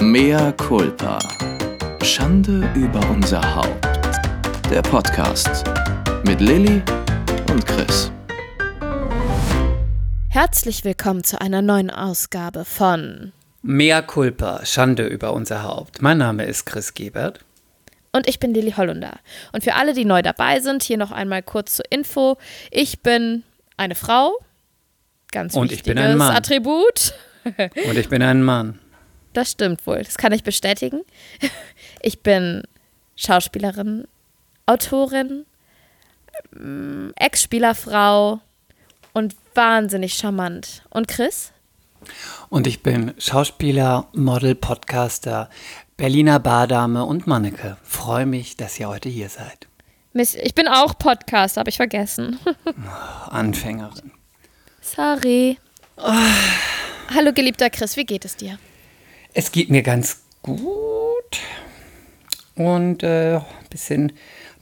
Mea culpa. Schande über unser Haupt. Der Podcast mit Lilly und Chris. Herzlich willkommen zu einer neuen Ausgabe von Mea culpa, Schande über unser Haupt. Mein Name ist Chris Gebert. und ich bin Lilly Hollunder. Und für alle, die neu dabei sind, hier noch einmal kurz zur Info. Ich bin eine Frau. Ganz Und ich wichtiges bin ein Mann. Attribut. Und ich bin ein Mann. Das stimmt wohl. Das kann ich bestätigen. Ich bin Schauspielerin, Autorin, ähm, Ex-Spielerfrau und wahnsinnig charmant. Und Chris? Und ich bin Schauspieler, Model, Podcaster, Berliner Bardame und Manneke. Freue mich, dass ihr heute hier seid. Miss, ich bin auch Podcaster, habe ich vergessen. Anfängerin. Sorry. Hallo, geliebter Chris, wie geht es dir? Es geht mir ganz gut. Und äh, ein bisschen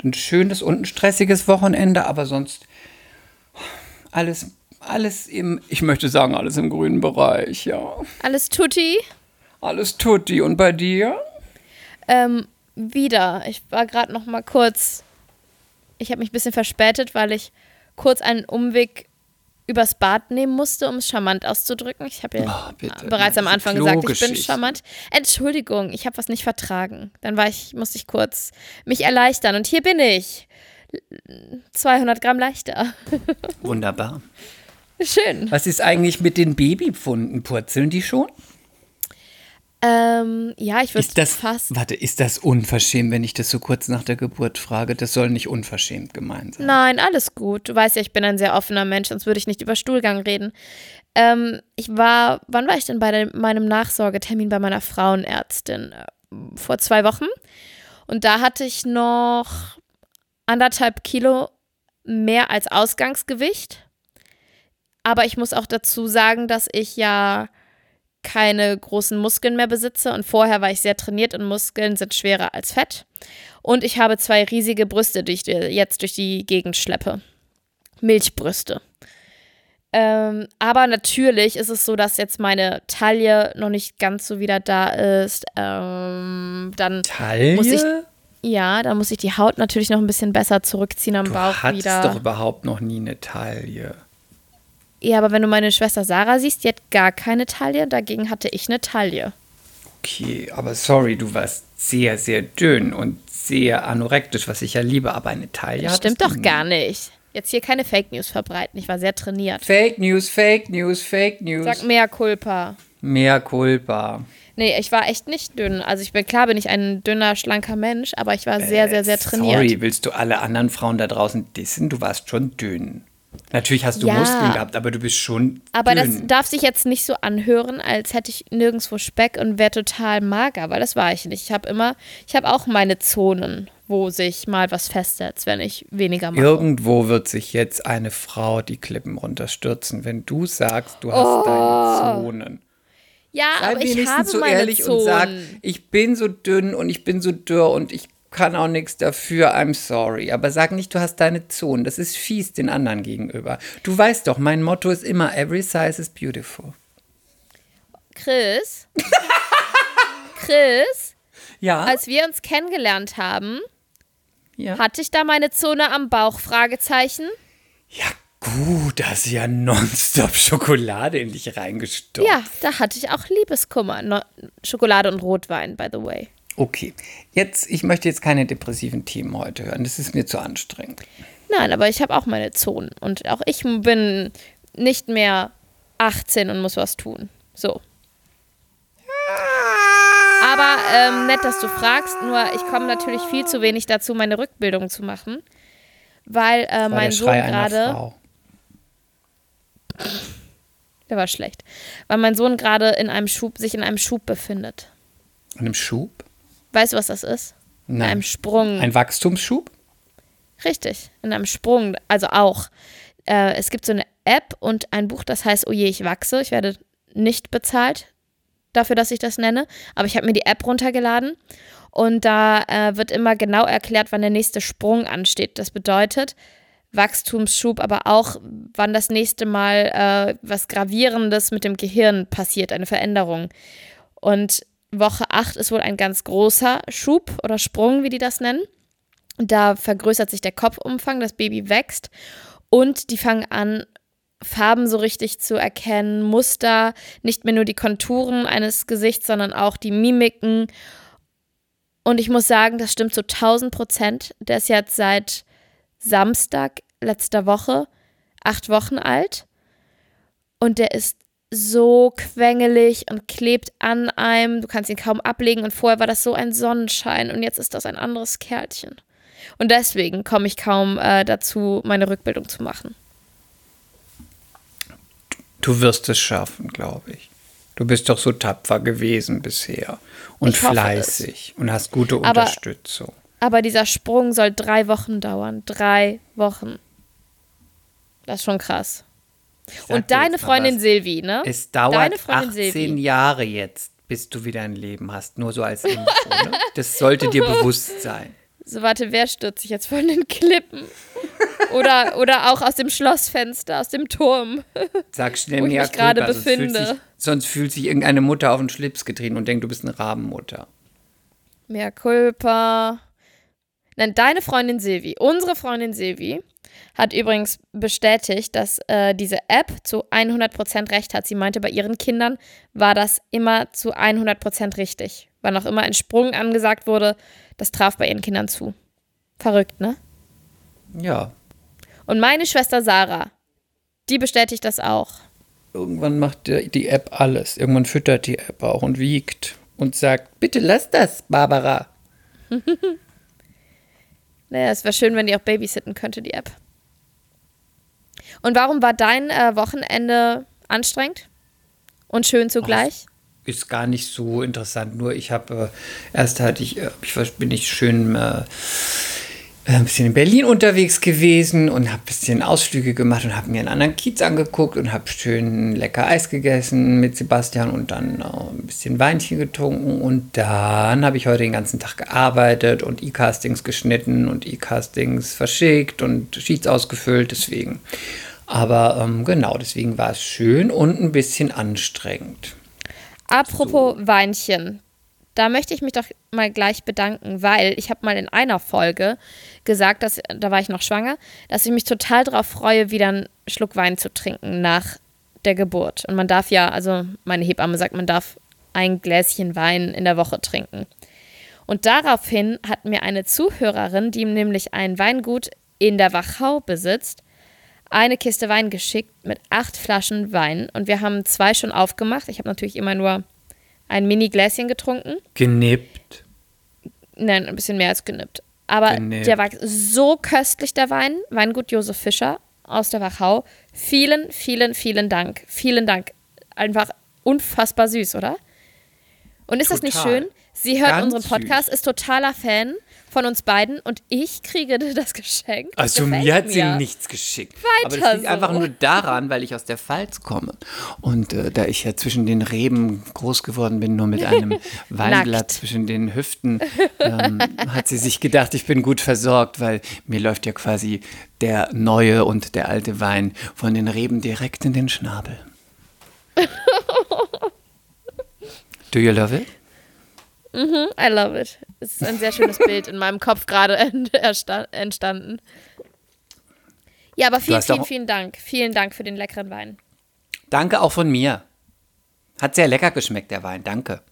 ein schönes und ein stressiges Wochenende, aber sonst alles, alles im, ich möchte sagen, alles im grünen Bereich, ja. Alles tutti? Alles tutti. Und bei dir? Ähm, wieder. Ich war gerade noch mal kurz. Ich habe mich ein bisschen verspätet, weil ich kurz einen Umweg übers Bad nehmen musste, um es charmant auszudrücken. Ich habe ja Oh, bereits am Anfang gesagt, ich bin charmant. Entschuldigung, ich habe was nicht vertragen. Dann war ich, musste ich kurz mich erleichtern und hier bin ich. 200 Gramm leichter. Wunderbar. Schön. Was ist eigentlich mit den Babypfunden? Purzeln die schon? Ähm, ja, ich würde Ist das, fast. warte, ist das unverschämt, wenn ich das so kurz nach der Geburt frage? Das soll nicht unverschämt gemeint sein. Nein, alles gut. Du weißt ja, ich bin ein sehr offener Mensch, sonst würde ich nicht über Stuhlgang reden. Ähm, ich war, wann war ich denn bei dem, meinem Nachsorgetermin bei meiner Frauenärztin? Äh, Vor zwei Wochen. Und da hatte ich noch anderthalb Kilo mehr als Ausgangsgewicht. Aber ich muss auch dazu sagen, dass ich ja keine großen Muskeln mehr besitze und vorher war ich sehr trainiert und Muskeln sind schwerer als Fett. Und ich habe zwei riesige Brüste, die ich jetzt durch die Gegend schleppe. Milchbrüste. Ähm, aber natürlich ist es so, dass jetzt meine Taille noch nicht ganz so wieder da ist. Ähm, dann Taille? muss ich, ja, dann muss ich die Haut natürlich noch ein bisschen besser zurückziehen am du Bauch hattest wieder. doch überhaupt noch nie eine Taille. Ja, aber wenn du meine Schwester Sarah siehst, die hat gar keine Taille. Dagegen hatte ich eine Taille. Okay, aber sorry, du warst sehr, sehr dünn und sehr anorektisch, was ich ja liebe, aber eine Taille Das stimmt doch gar nicht. Jetzt hier keine Fake News verbreiten. Ich war sehr trainiert. Fake News, Fake News, Fake News. Sag mehr Culpa. Mehr Culpa. Nee, ich war echt nicht dünn. Also ich bin klar, bin ich ein dünner, schlanker Mensch, aber ich war sehr, sehr, sehr trainiert. Sorry, willst du alle anderen Frauen da draußen dissen? Du warst schon dünn. Natürlich hast du Ja. Muskeln gehabt, aber du bist schon Aber das dünn. darf sich jetzt nicht so anhören, als hätte ich nirgendwo Speck und wäre total mager, weil das war ich nicht. Ich habe immer, ich habe auch meine Zonen, wo sich mal was festsetzt, wenn ich weniger mache. Irgendwo wird sich jetzt eine Frau die Klippen runterstürzen, wenn du sagst, du hast deine Zonen. ja, Sei Oh. aber ich habe so ehrlich Zonen. und sag, ich bin so dünn und ich bin so dürr und ich kann auch nichts dafür, I'm sorry. Aber sag nicht, du hast deine Zonen. Das ist fies den anderen gegenüber. Du weißt doch, mein Motto ist immer, every size is beautiful. Chris, Chris, Ja, als wir uns kennengelernt haben, ja. hatte ich da meine Zone am Bauch? Fragezeichen. ja gut, da du ja nonstop Schokolade in dich reingestopft. Ja, da hatte ich auch Liebeskummer. No Schokolade und Rotwein, by the way. Okay, jetzt, ich möchte jetzt keine depressiven Themen heute hören. Das ist mir zu anstrengend. Nein, aber ich habe auch meine Zonen. Und auch ich bin nicht mehr 18 und muss was tun. So. Aber ähm, nett, dass du fragst. Nur ich komme natürlich viel zu wenig dazu, meine Rückbildung zu machen. Weil äh, mein Sohn gerade. Der war schlecht. Weil mein Sohn gerade in einem Schub, sich in einem Schub befindet. In einem Schub? Weißt du, was das ist? In Nein. einem Sprung. Ein Wachstumsschub? Richtig, in einem Sprung, also auch. Äh, es gibt so eine App und ein Buch, das heißt, oh je, ich wachse. Ich werde nicht bezahlt dafür, dass ich das nenne, aber ich habe mir die App runtergeladen und da äh, wird immer genau erklärt, wann der nächste Sprung ansteht. Das bedeutet Wachstumsschub, aber auch, wann das nächste Mal äh, was Gravierendes mit dem Gehirn passiert, eine Veränderung. Und Woche 8 ist wohl ein ganz großer Schub oder Sprung, wie die das nennen. Da vergrößert sich der Kopfumfang, das Baby wächst und die fangen an, Farben so richtig zu erkennen, Muster, nicht mehr nur die Konturen eines Gesichts, sondern auch die Mimiken. Und ich muss sagen, das stimmt zu 1000 Prozent. Der ist jetzt seit Samstag letzter Woche acht Wochen alt und der ist so quengelig und klebt an einem. Du kannst ihn kaum ablegen und vorher war das so ein Sonnenschein und jetzt ist das ein anderes Kerlchen. Und deswegen komme ich kaum äh, dazu, meine Rückbildung zu machen. Du wirst es schaffen, glaube ich. Du bist doch so tapfer gewesen bisher und fleißig es. und hast gute aber, Unterstützung. Aber dieser Sprung soll drei Wochen dauern. Drei Wochen. Das ist schon krass. Und deine Freundin Silvi, ne? Es dauert 18 Silvi. Jahre jetzt, bis du wieder ein Leben hast. Nur so als Info. ne? Das sollte dir bewusst sein. So, warte, wer stürzt sich jetzt von den Klippen? Oder, oder auch aus dem Schlossfenster, aus dem Turm. Sag schnell wo ich mich gerade befinde. Sonst fühlt, sich, sonst fühlt sich irgendeine Mutter auf den Schlips getreten und denkt, du bist eine Rabenmutter. Mehr Culpa. Nein, deine Freundin Silvi, unsere Freundin Silvi, hat übrigens bestätigt, dass äh, diese App zu 100% recht hat. Sie meinte, bei ihren Kindern war das immer zu 100% richtig. Wann auch immer ein Sprung angesagt wurde, das traf bei ihren Kindern zu. Verrückt, ne? Ja. Und meine Schwester Sarah, die bestätigt das auch. Irgendwann macht die App alles. Irgendwann füttert die App auch und wiegt und sagt, bitte lass das, Barbara. naja, es wäre schön, wenn die auch babysitten könnte, die App. Und warum war dein äh, Wochenende anstrengend und schön zugleich? Ach, ist gar nicht so interessant. Nur ich habe äh, erst hatte ich, äh, ich bin ich schön äh, ein bisschen in Berlin unterwegs gewesen und habe ein bisschen Ausflüge gemacht und habe mir einen anderen Kiez angeguckt und habe schön lecker Eis gegessen mit Sebastian und dann äh, ein bisschen Weinchen getrunken und dann habe ich heute den ganzen Tag gearbeitet und E-Castings geschnitten und E-Castings verschickt und Sheets ausgefüllt, deswegen. Aber ähm, genau, deswegen war es schön und ein bisschen anstrengend. Apropos so. Weinchen, da möchte ich mich doch mal gleich bedanken, weil ich habe mal in einer Folge gesagt, dass da war ich noch schwanger, dass ich mich total darauf freue, wieder einen Schluck Wein zu trinken nach der Geburt. Und man darf ja, also meine Hebamme sagt, man darf ein Gläschen Wein in der Woche trinken. Und daraufhin hat mir eine Zuhörerin, die nämlich ein Weingut in der Wachau besitzt, eine Kiste Wein geschickt mit acht Flaschen Wein. Und wir haben zwei schon aufgemacht. Ich habe natürlich immer nur ein Mini-Gläschen getrunken. Genippt? Nein, ein bisschen mehr als genippt. Aber genippt. der war so köstlich, der Wein. Weingut Josef Fischer aus der Wachau. Vielen, vielen, vielen Dank. Vielen Dank. Einfach unfassbar süß, oder? Und ist Total. das nicht schön? Sie hört Ganz unseren Podcast, süß. ist totaler Fan von uns beiden und ich kriege das Geschenk. Also mir hat sie nichts geschickt. Weiter Aber das liegt so. einfach nur daran, weil ich aus der Pfalz komme. Und äh, da ich ja zwischen den Reben groß geworden bin, nur mit einem Weinblatt zwischen den Hüften, ähm, hat sie sich gedacht, ich bin gut versorgt, weil mir läuft ja quasi der neue und der alte Wein von den Reben direkt in den Schnabel. Do you love it? Mhm, I love it. Es ist ein sehr schönes Bild in meinem Kopf gerade entstanden. Ja, aber vielen, vielen, vielen Dank. Vielen Dank für den leckeren Wein. Danke auch von mir. Hat sehr lecker geschmeckt, der Wein. Danke.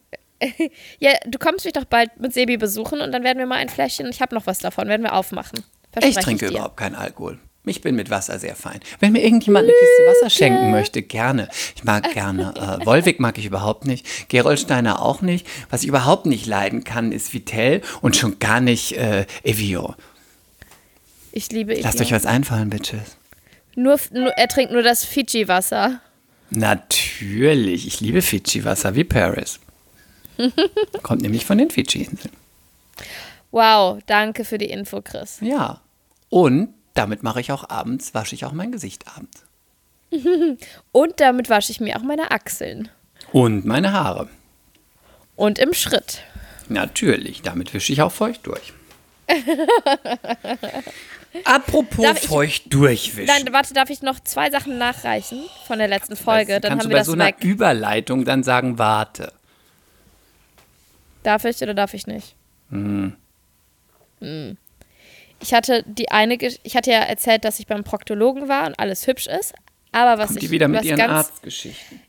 ja, du kommst mich doch bald mit Sebi besuchen und dann werden wir mal ein Fläschchen, ich habe noch was davon, werden wir aufmachen. Ich trinke ich überhaupt keinen Alkohol. Ich bin mit Wasser sehr fein. Wenn mir irgendjemand eine Kiste Wasser schenken möchte, gerne. Ich mag gerne. Äh, Wolwig mag ich überhaupt nicht. Gerolsteiner auch nicht. Was ich überhaupt nicht leiden kann, ist Vitell und schon gar nicht äh, Evio. Ich liebe Evio. Lasst euch was einfallen, Bitches. Nur, nur, er trinkt nur das Fidschi-Wasser. Natürlich. Ich liebe Fidschi-Wasser wie Paris. Kommt nämlich von den Fidschi-Inseln. Wow, danke für die Info, Chris. Ja. Und damit mache ich auch abends, wasche ich auch mein Gesicht abends. Und damit wasche ich mir auch meine Achseln. Und meine Haare. Und im Schritt. Natürlich, damit wische ich auch feucht durch. Apropos darf feucht ich, durchwischen. Dann, warte, darf ich noch zwei Sachen nachreichen von der letzten Folge? Dann kannst haben du wir bei das so einer weg. Überleitung dann sagen, warte. Darf ich oder darf ich nicht? Hm. Ich hatte die eine, ich hatte ja erzählt, dass ich beim Proktologen war und alles hübsch ist. Aber was Kommt ich die wieder mit was ihren ganz, Arztgeschichten.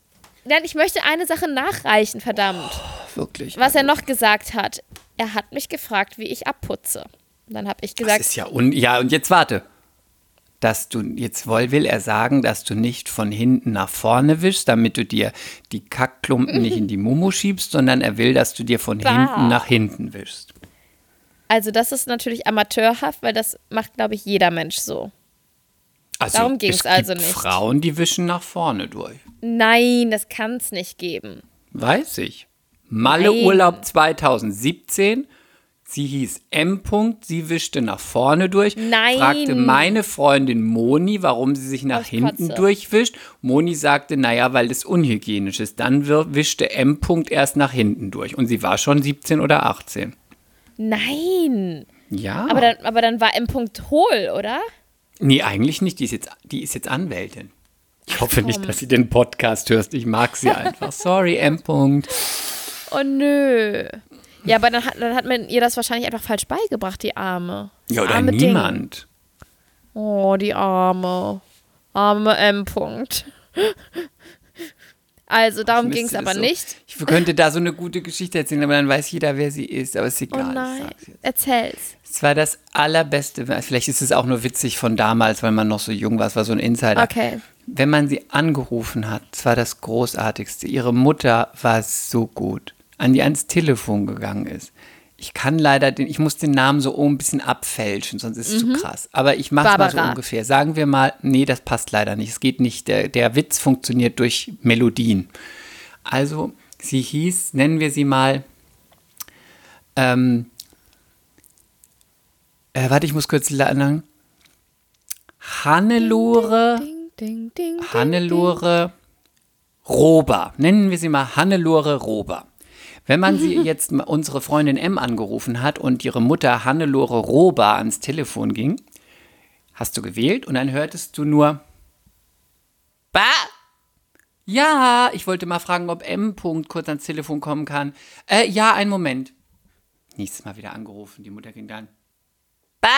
Nein, ich möchte eine Sache nachreichen, verdammt. Wirklich. Was er noch gesagt hat. Er hat mich gefragt, wie ich abputze. Und dann habe ich Das gesagt, ist ja un ja und jetzt warte, dass du jetzt wohl will er sagen, dass du nicht von hinten nach vorne wischst, damit du dir die Kackklumpen nicht in die Mumu schiebst, sondern er will, dass du dir von Bah. hinten nach hinten wischst. Also das ist natürlich amateurhaft, weil das macht, glaube ich, jeder Mensch so. Also, Darum ging's es also nicht. Frauen, die wischen nach vorne durch. Nein, das kann es nicht geben. Weiß ich. Malle Nein. Urlaub 2017. Sie hieß M. -Punkt, sie wischte nach vorne durch. Nein. Fragte meine Freundin Moni, warum sie sich nach Aus hinten Kotze. durchwischt. Moni sagte, naja, weil das unhygienisch ist. Dann wischte M. -Punkt erst nach hinten durch. Und sie war schon 17 oder 18. Nein. Ja. Aber dann, aber dann war M. Punkt hohl, oder? nee, eigentlich nicht. Die ist jetzt, die ist jetzt Anwältin. Ich hoffe nicht, dass sie den Podcast hörst. Ich mag sie einfach. Sorry, M. -Punkt. Oh nö. Ja, aber dann hat, dann hat man ihr das wahrscheinlich einfach falsch beigebracht, die Arme. Das Ja, oder arme Ding. niemand. Oh, die Arme. Arme M. Punkt. Also, darum ging es aber so- nicht. Ich könnte da so eine gute Geschichte erzählen, aber dann weiß jeder, wer sie ist. Aber ist Oh egal. ich nein. Erzähl's. Es war das allerbeste. Vielleicht ist es auch nur witzig von damals, weil man noch so jung war. Es war so ein Insider. Okay. Wenn man sie angerufen hat, es war das Großartigste. Ihre Mutter war so gut, an die ans Telefon gegangen ist. Ich kann leider den, ich muss den Namen so ein bisschen abfälschen, sonst ist es zu krass. Aber ich mache mal so ungefähr. Sagen wir mal, nee, das passt leider nicht. Es geht nicht. Der, der Witz funktioniert durch Melodien. Also, sie hieß, nennen wir sie mal, ähm, äh, warte, ich muss kurz lernen. Hannelore. Ding, ding. ding, Hannelore Rober. Nennen wir sie mal Hannelore Rober. Wenn man sie jetzt unsere Freundin M angerufen hat und ihre Mutter Hannelore Rober ans Telefon ging, hast du gewählt und dann hörtest du nur Ba! Ja, ich wollte mal fragen, ob M. Punkt kurz ans Telefon kommen kann. Äh, ja, einen Moment. Nächstes Mal wieder angerufen. Die Mutter ging dann. Ba!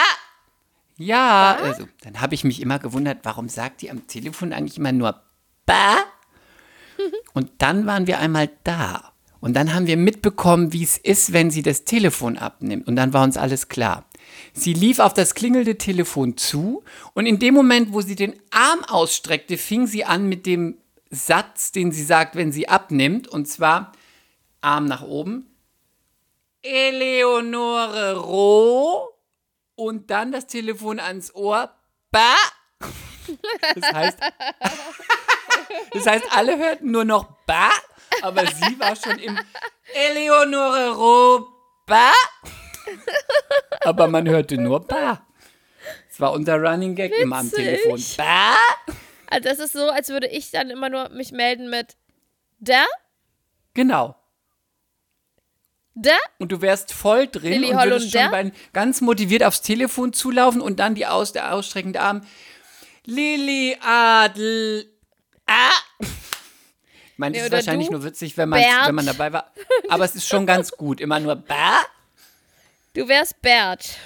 Ja, also, dann habe ich mich immer gewundert, warum sagt die am Telefon eigentlich immer nur Ba? Und dann waren wir einmal da. Und dann haben wir mitbekommen, wie es ist, wenn sie das Telefon abnimmt. Und dann war uns alles klar. Sie lief auf das klingelnde Telefon zu und in dem Moment, wo sie den Arm ausstreckte, fing sie an mit dem Satz, den sie sagt, wenn sie abnimmt. Und zwar Arm nach oben. Eleonore Roh. Und dann das Telefon ans Ohr. Ba. Das heißt, das heißt, alle hörten nur noch Ba, aber sie war schon im Eleonore Roh. Ba. Aber man hörte nur Ba. Das war unser Running Gag immer am Witzig. Telefon. Ba. Also, das ist so, als würde ich dann immer nur mich melden mit da, Genau. da. Und du wärst voll drin Lilly und würdest schon bei, ganz motiviert aufs Telefon zulaufen und dann die aus, der ausstreckende Arm. Lilly Adel. Ah! Ich meine, Nee, das ist wahrscheinlich du, nur witzig, wenn man, Bert. wenn man dabei war. Aber es ist schon ganz gut. Immer nur Ba. Du wärst Bert.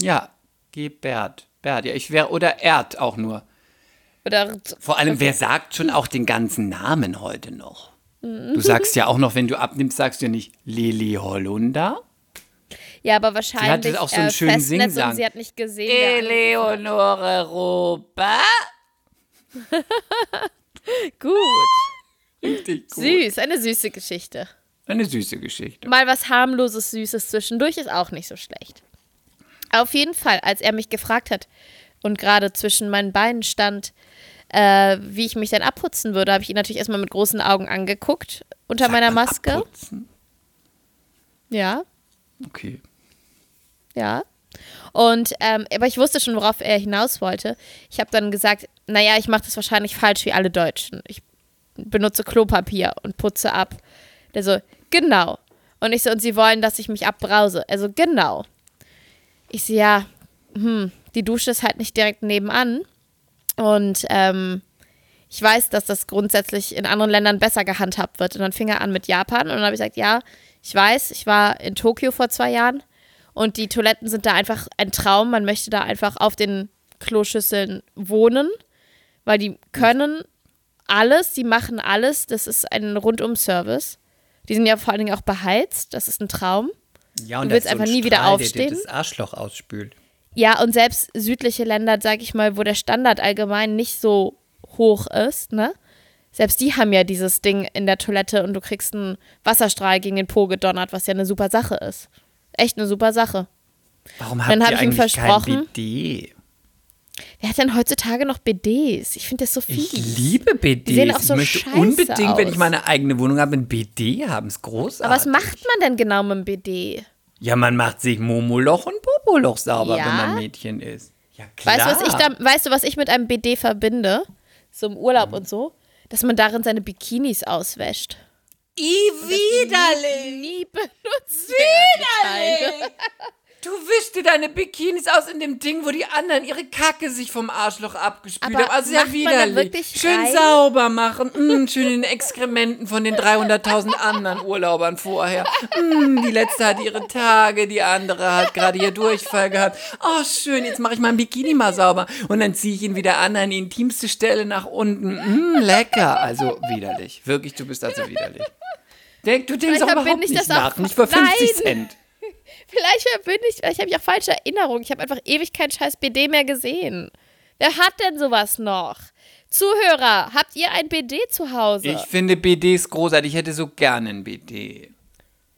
Ja, geh Bert. Bert, ja, ich wäre, oder Erd auch nur. Oder Vor allem, wer sagt schon auch den ganzen Namen heute noch? Mhm. Du sagst ja auch noch, wenn du abnimmst, sagst du nicht Lilly Hollunder? ja, aber wahrscheinlich auch so einen äh, schönen Festnetz und Singsang. sie hat nicht gesehen. Eleonore Roba. Gut. Richtig gut. Süß, eine süße Geschichte. Eine süße Geschichte. Mal was harmloses, süßes zwischendurch ist auch nicht so schlecht. Auf jeden Fall, als er mich gefragt hat und gerade zwischen meinen Beinen stand, äh, wie ich mich denn abputzen würde, habe ich ihn natürlich erstmal mit großen Augen angeguckt unter Sagt meiner Maske. abputzen? Ja, Okay. ja. Und ähm, aber ich wusste schon, worauf er hinaus wollte. Ich habe dann gesagt, naja, ich mache das wahrscheinlich falsch wie alle Deutschen. Ich benutze Klopapier und putze ab. Der so, genau. Und ich so, und sie wollen, dass ich mich abbrause. Also genau. Ich so, ja, hm, die Dusche ist halt nicht direkt nebenan. Und ähm, ich weiß, dass das grundsätzlich in anderen Ländern besser gehandhabt wird. Und dann fing er an mit Japan und dann habe ich gesagt, ja, Ich weiß, ich war in Tokio vor zwei Jahren und die Toiletten sind da einfach ein Traum. Man möchte da einfach auf den Kloschüsseln wohnen, weil die können alles, die machen alles. Das ist ein Rundum-Service. Die sind ja vor allen Dingen auch beheizt. Das ist ein Traum. Ja, und Du willst ist so einfach ein nie wieder Strahl, der dir aufstehen? das Arschloch ausspült. Ja, und selbst südliche Länder, sag ich mal, wo der Standard allgemein nicht so hoch ist, ne? Selbst die haben ja dieses Ding in der Toilette und du kriegst einen Wasserstrahl gegen den Po gedonnert, was ja eine super Sache ist. Echt eine super Sache. Warum habt Dann ihr hab ich ihm versprochen- BD? Wer hat denn heutzutage noch BDs? Ich finde das so fies. Ich liebe BDs. Die sehen auch so ich möchte scheiße unbedingt, wenn ich aus. meine eigene Wohnung habe, ein BD haben. Ist großartig. Aber was macht man denn genau mit dem BD? Ja, man macht sich Momoloch und Popoloch sauber, Ja? wenn man Mädchen ist. Ja, klar. Weißt du, was ich da, weißt du, was ich mit einem BD verbinde? So im Urlaub und so? Dass man darin seine Bikinis auswäscht. I widerlich! Nie benutzt werden. Du wischst dir deine Bikinis aus in dem Ding, wo die anderen ihre Kacke sich vom Arschloch abgespült Aber haben. Also ja widerlich. wirklich Schön rein? sauber machen. Mm, schön in den Exkrementen von den 300.000 anderen Urlaubern vorher. Mm, die letzte hat ihre Tage, die andere hat gerade ihr Durchfall gehabt. Oh, schön, jetzt mache ich mein Bikini mal sauber. Und dann ziehe ich ihn wieder an, an die intimste Stelle nach unten. Mm, lecker. Also widerlich. Wirklich, du bist also widerlich. Denk, du denkst auch überhaupt nicht das auch- nach. Nicht für 50 Nein. Cent. Vielleicht verbinde ich, vielleicht habe ich auch falsche Erinnerungen. Ich habe einfach ewig kein scheiß BD mehr gesehen. Wer hat denn sowas noch? Zuhörer, habt ihr ein BD zu Hause? Ich finde BDs großartig. Ich hätte so gerne ein BD.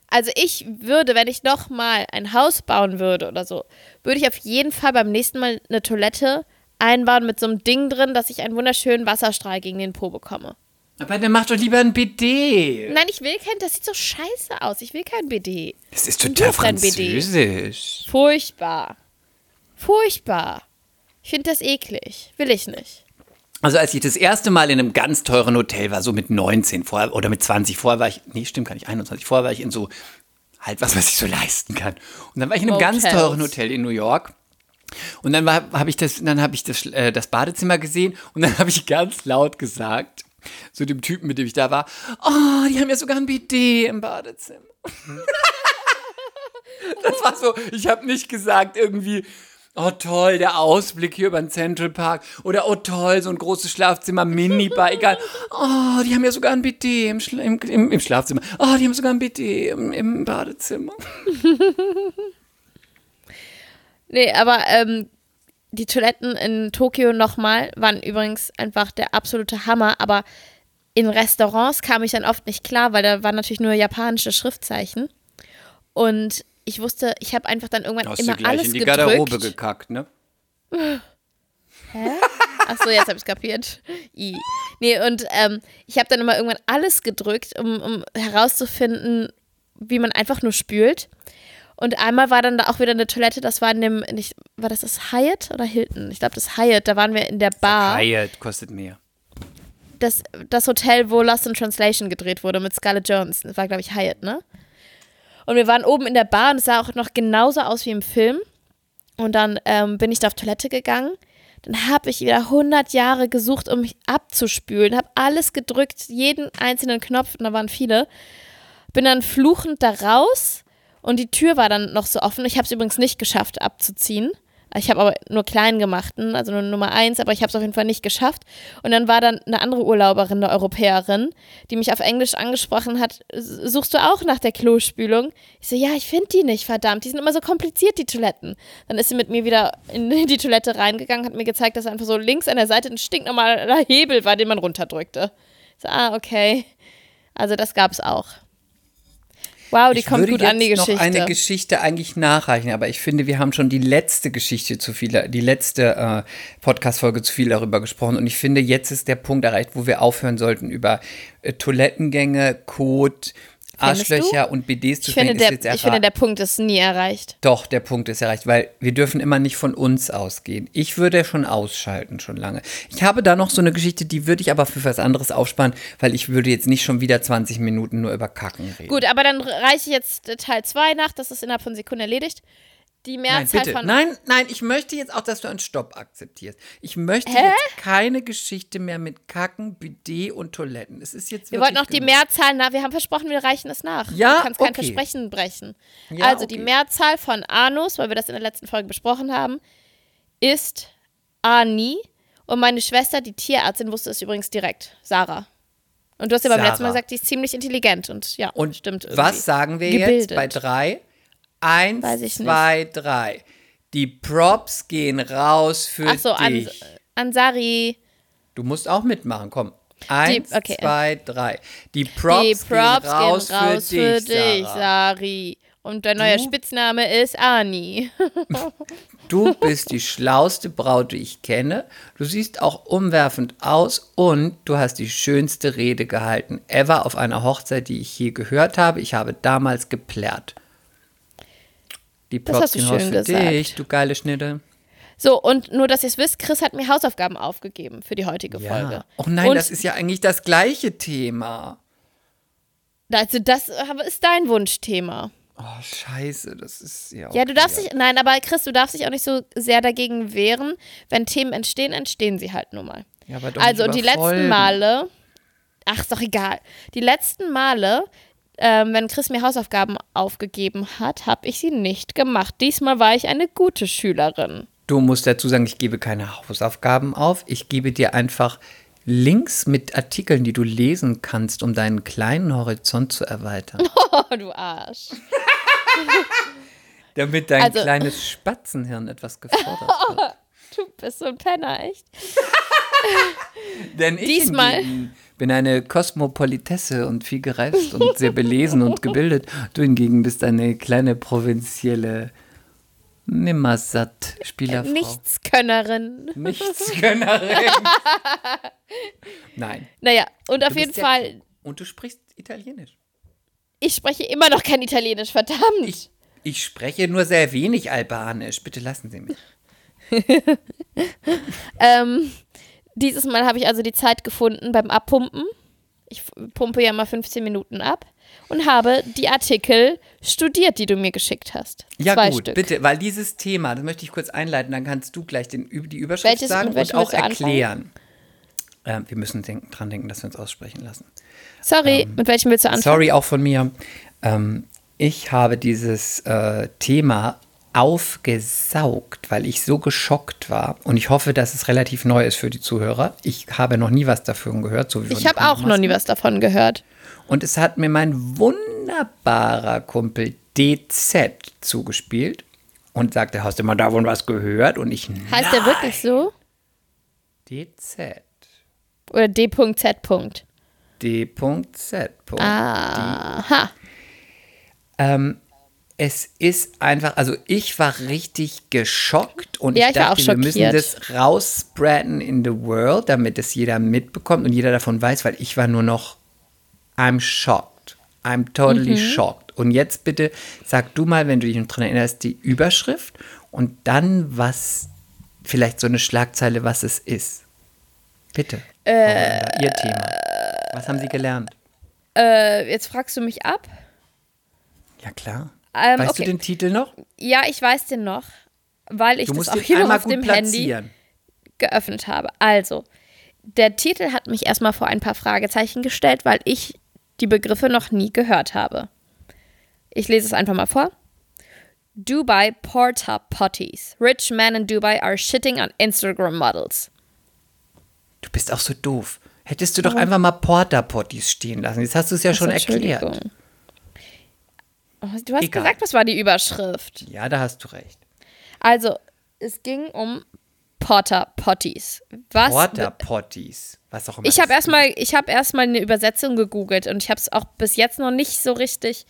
also ich würde, wenn ich noch mal ein Haus bauen würde oder so, würde ich auf jeden Fall beim nächsten Mal eine Toilette einbauen mit so einem Ding drin, dass ich einen wunderschönen Wasserstrahl gegen den Po bekomme. Aber dann mach doch lieber ein BD. Nein, ich will kein, das sieht so scheiße aus. Ich will kein BD. Das ist total französisch. Furchtbar. Furchtbar. Ich finde das eklig. Will ich nicht. Also als ich das erste Mal in einem ganz teuren Hotel war, so mit 19 vorher oder mit 20, vorher war ich, nee, stimmt gar nicht, 21, vorher war ich in so, halt was, was ich so leisten kann. Und dann war ich in einem ganz Motels. teuren Hotel in New York. Und dann habe ich das, dann habe ich das, äh, das Badezimmer gesehen und dann habe ich ganz laut gesagt, zu dem Typen, mit dem ich da war, oh, die haben ja sogar ein BD im Badezimmer. das war so, ich habe nicht gesagt irgendwie, oh toll, der Ausblick hier über den Central Park oder oh toll, so ein großes Schlafzimmer, Minibar, egal. Oh, die haben ja sogar ein BD im, Schla im, im, im Schlafzimmer. Oh, die haben sogar ein BD im, im Badezimmer. Nee, aber ähm, die Toiletten in Tokio nochmal waren übrigens einfach der absolute Hammer. Aber in Restaurants kam ich dann oft nicht klar, weil da waren natürlich nur japanische Schriftzeichen. Und ich wusste, ich habe einfach dann irgendwann Hast immer du alles in die gedrückt. Garderobe gekackt, ne? Achso, jetzt habe ich kapiert. I. Nee, und ähm, ich habe dann immer irgendwann alles gedrückt, um, um herauszufinden, wie man einfach nur spült. Und einmal war dann da auch wieder eine Toilette, das war in dem, nicht, war das das Hyatt oder Hilton? Ich glaube, das Hyatt, da waren wir in der Bar. Hyatt kostet mehr. Das, das Hotel, wo Lost in Translation gedreht wurde mit Scarlett Jones. Das war, glaube ich, Hyatt, ne? Und wir waren oben in der Bar und es sah auch noch genauso aus wie im Film. Und dann ähm, bin ich da auf Toilette gegangen. Dann habe ich wieder 100 Jahre gesucht, um mich abzuspülen. Habe alles gedrückt, jeden einzelnen Knopf, und da waren viele. Bin dann fluchend da raus und die Tür war dann noch so offen. Ich habe es übrigens nicht geschafft abzuziehen. Ich habe aber nur klein gemacht, ne? also nur Nummer eins, aber ich habe es auf jeden Fall nicht geschafft. Und dann war dann eine andere Urlauberin, eine Europäerin, die mich auf Englisch angesprochen hat, suchst du auch nach der Klospülung? Ich so, ja, ich finde die nicht, verdammt, die sind immer so kompliziert, die Toiletten. Dann ist sie mit mir wieder in die Toilette reingegangen, hat mir gezeigt, dass einfach so links an der Seite ein stinknormaler Hebel war, den man runterdrückte. Ich so, ah, okay. Also das gab es auch. Wow, die ich kommt würde gut jetzt an, die noch Geschichte. eine Geschichte eigentlich nachreichen, aber ich finde, wir haben schon die letzte Geschichte zu viel, die letzte äh, Podcast-Folge zu viel darüber gesprochen und ich finde, jetzt ist der Punkt erreicht, wo wir aufhören sollten, über äh, Toilettengänge, Kot, Findest du? Arschlöcher und BDs zu ich, finde, der, ist jetzt ich finde, der Punkt ist nie erreicht. Doch, der Punkt ist erreicht, weil wir dürfen immer nicht von uns ausgehen. Ich würde schon ausschalten, schon lange. Ich habe da noch so eine Geschichte, die würde ich aber für was anderes aufsparen, weil ich würde jetzt nicht schon wieder 20 Minuten nur über Kacken reden. Gut, aber dann reiche ich jetzt Teil 2 nach, das ist innerhalb von Sekunden erledigt. Die Nein, Mehrzahl bitte. von. Nein, nein, ich möchte jetzt auch, dass du einen Stopp akzeptierst. Ich möchte Hä? jetzt keine Geschichte mehr mit Kacken, Bidet und Toiletten. Es ist jetzt Wir wollten auch die. Mehrzahl, na, wir haben versprochen, wir reichen es nach. Ja, du kannst kein okay. Versprechen brechen. Ja, also die okay. Mehrzahl von Anus, weil wir das in der letzten Folge besprochen haben, ist Ani. Und meine Schwester, die Tierärztin, wusste es übrigens direkt. Sarah. Und du hast ja beim Sarah. letzten Mal gesagt, die ist ziemlich intelligent und ja, Und stimmt irgendwie. was sagen wir jetzt Gebildet. bei drei? Eins, ich nicht. zwei, drei. Die Props gehen raus für Ach so, an, dich. Ansari. Du musst auch mitmachen, komm. Eins, okay. zwei, drei. Die Props, Die Props gehen raus, gehen raus für, dich, Sarah. Sari. Und dein neuer Du- Spitzname ist Ani. Du bist die schlauste Braut, die ich kenne. Du siehst auch umwerfend aus und du hast die schönste Rede gehalten ever auf einer Hochzeit, die ich je gehört habe. Ich habe damals geplärrt. Die Das Props hast du gehen raus schön für gesagt. dich, du geile Schnitte. So, und nur, dass ihr es wisst, Chris hat mir Hausaufgaben aufgegeben für die heutige Folge. Oh nein, und das ist ja eigentlich das gleiche Thema. Also das ist dein Wunschthema. Oh, scheiße, das ist ja. Ja, du darfst dich, nein, aber Chris, du darfst dich auch nicht so sehr dagegen wehren. Wenn Themen entstehen, entstehen sie halt nun mal. Ja, aber doch Also, nicht und die letzten. Male, ach, ist doch egal. Die letzten Male, ähm, wenn Chris mir Hausaufgaben aufgegeben hat, habe ich sie nicht gemacht. Diesmal war ich eine gute Schülerin. Du musst dazu sagen, ich gebe keine Hausaufgaben auf. Ich gebe dir einfach Links mit Artikeln, die du lesen kannst, um deinen kleinen Horizont zu erweitern. Oh, du Arsch. Damit dein Also- kleines Spatzenhirn etwas gefordert wird. Du bist so ein Penner, echt. Denn ich Diesmal- bin eine Kosmopolitesse und viel gereist und sehr belesen und gebildet. Du hingegen bist eine kleine provinzielle nimmersatt Spielerfrau. Nichtskönnerin. Nichtsgönnerin. Nein. Naja, und auf jeden bist ja- Fall, Und du sprichst Italienisch. ich spreche immer noch kein Italienisch, verdammt. Ich, ich spreche nur sehr wenig Albanisch. Bitte lassen Sie mich. Ähm, dieses Mal habe ich also die Zeit gefunden beim Abpumpen. Ich pumpe ja mal 15 Minuten ab und habe die Artikel studiert, die du mir geschickt hast. Ja Zwei gut, Stück. bitte, weil dieses Thema, das möchte ich kurz einleiten, dann kannst du gleich den, die Überschrift Welches- sagen und auch erklären. Ähm, wir müssen denken, dran denken, dass wir uns aussprechen lassen. Sorry, mit welchem willst du anfangen? Sorry auch von mir. Ähm, ich habe dieses äh, Thema aufgesaugt, weil ich so geschockt war. Und ich hoffe, dass es relativ neu ist für die Zuhörer. Ich habe noch nie was davon gehört. So Ich habe auch noch nie was davon gehört. Und es hat mir mein wunderbarer Kumpel DZ zugespielt und sagte, hast du mal davon was gehört? Und ich, Heißt der wirklich so? DZ. Oder D.Z. D.Z. Aha. Ähm, es ist einfach, also ich war richtig geschockt und Ja, ich ich dachte, wir müssen das rausspreaden in the world, damit es jeder mitbekommt und jeder davon weiß, weil ich war nur noch, I'm shocked. I'm totally Mhm. shocked. Und jetzt bitte sag du mal, wenn du dich noch dran erinnerst, die Überschrift und dann was, vielleicht so eine Schlagzeile, was es ist. Bitte. Wanda, Ihr Thema. Was haben Sie gelernt? Äh, jetzt fragst du mich ab. Ja, klar. Ähm, weißt okay. du den Titel noch? Ja, ich weiß den noch, weil ich Du das auch hier noch auf dem Handy platzieren. geöffnet habe. Also, der Titel hat mich erstmal vor ein paar Fragezeichen gestellt, weil ich die Begriffe noch nie gehört habe. Ich lese es einfach mal vor. Dubai Porta Potties. Rich men in Dubai are shitting on Instagram models. Du bist auch so doof. Hättest du doch einfach mal Porta-Potties stehen lassen. Jetzt hast du es ja schon erklärt. Du hast Egal. gesagt, was war die Überschrift? Ja, da hast du recht. Also, es ging um Porta Potties. Was Porta-Potties. Was auch immer. Ich habe erstmal, ich habe erstmal eine Übersetzung gegoogelt und ich habe es auch bis jetzt noch nicht so richtig,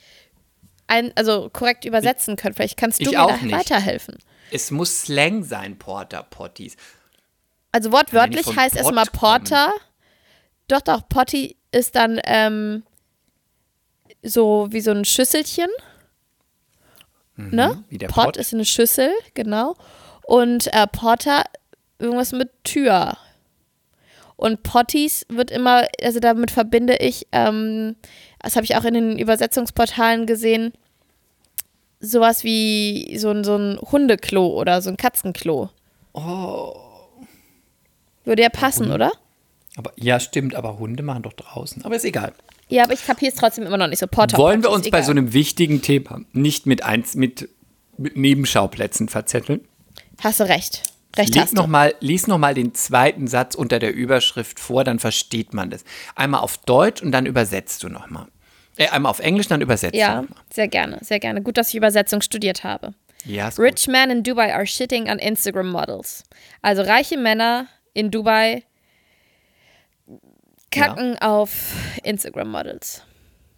ein, also korrekt übersetzen können. Vielleicht kannst du Ich mir auch da nicht. weiterhelfen. Es muss Slang sein, Porta-Potties. Also Kann ja wortwörtlich heißt Pott erstmal kommen. Porter. Doch, doch, Potty ist dann ähm, so wie so ein Schüsselchen. ne? Mhm, wie der Pot, Pott. ist eine Schüssel, genau. Und äh, Porter, irgendwas mit Tür. Und Potties wird immer, also damit verbinde ich, ähm, das habe ich auch in den Übersetzungsportalen gesehen, sowas wie so ein, so ein Hundeklo oder so ein Katzenklo. Oh. Würde ja passen, oder? Aber ja, stimmt, aber Hunde machen doch draußen. Aber ist egal. Ja, aber ich kapiere es trotzdem immer noch nicht so. Porter Wollen wir uns bei so einem wichtigen Thema nicht mit, eins, mit, mit Nebenschauplätzen verzetteln? Hast du recht. Recht Lies hast du. noch mal, lies nochmal den zweiten Satz unter der Überschrift vor, dann versteht man das. Einmal auf Deutsch und dann übersetzt du nochmal. Äh, einmal auf Englisch, dann übersetzt Ja, du nochmal. sehr gerne, sehr gerne. Gut, dass ich Übersetzung studiert habe. Ja, ist gut. Rich men in Dubai are shitting on Instagram models. Also reiche Männer in Dubai kacken auf Instagram Models.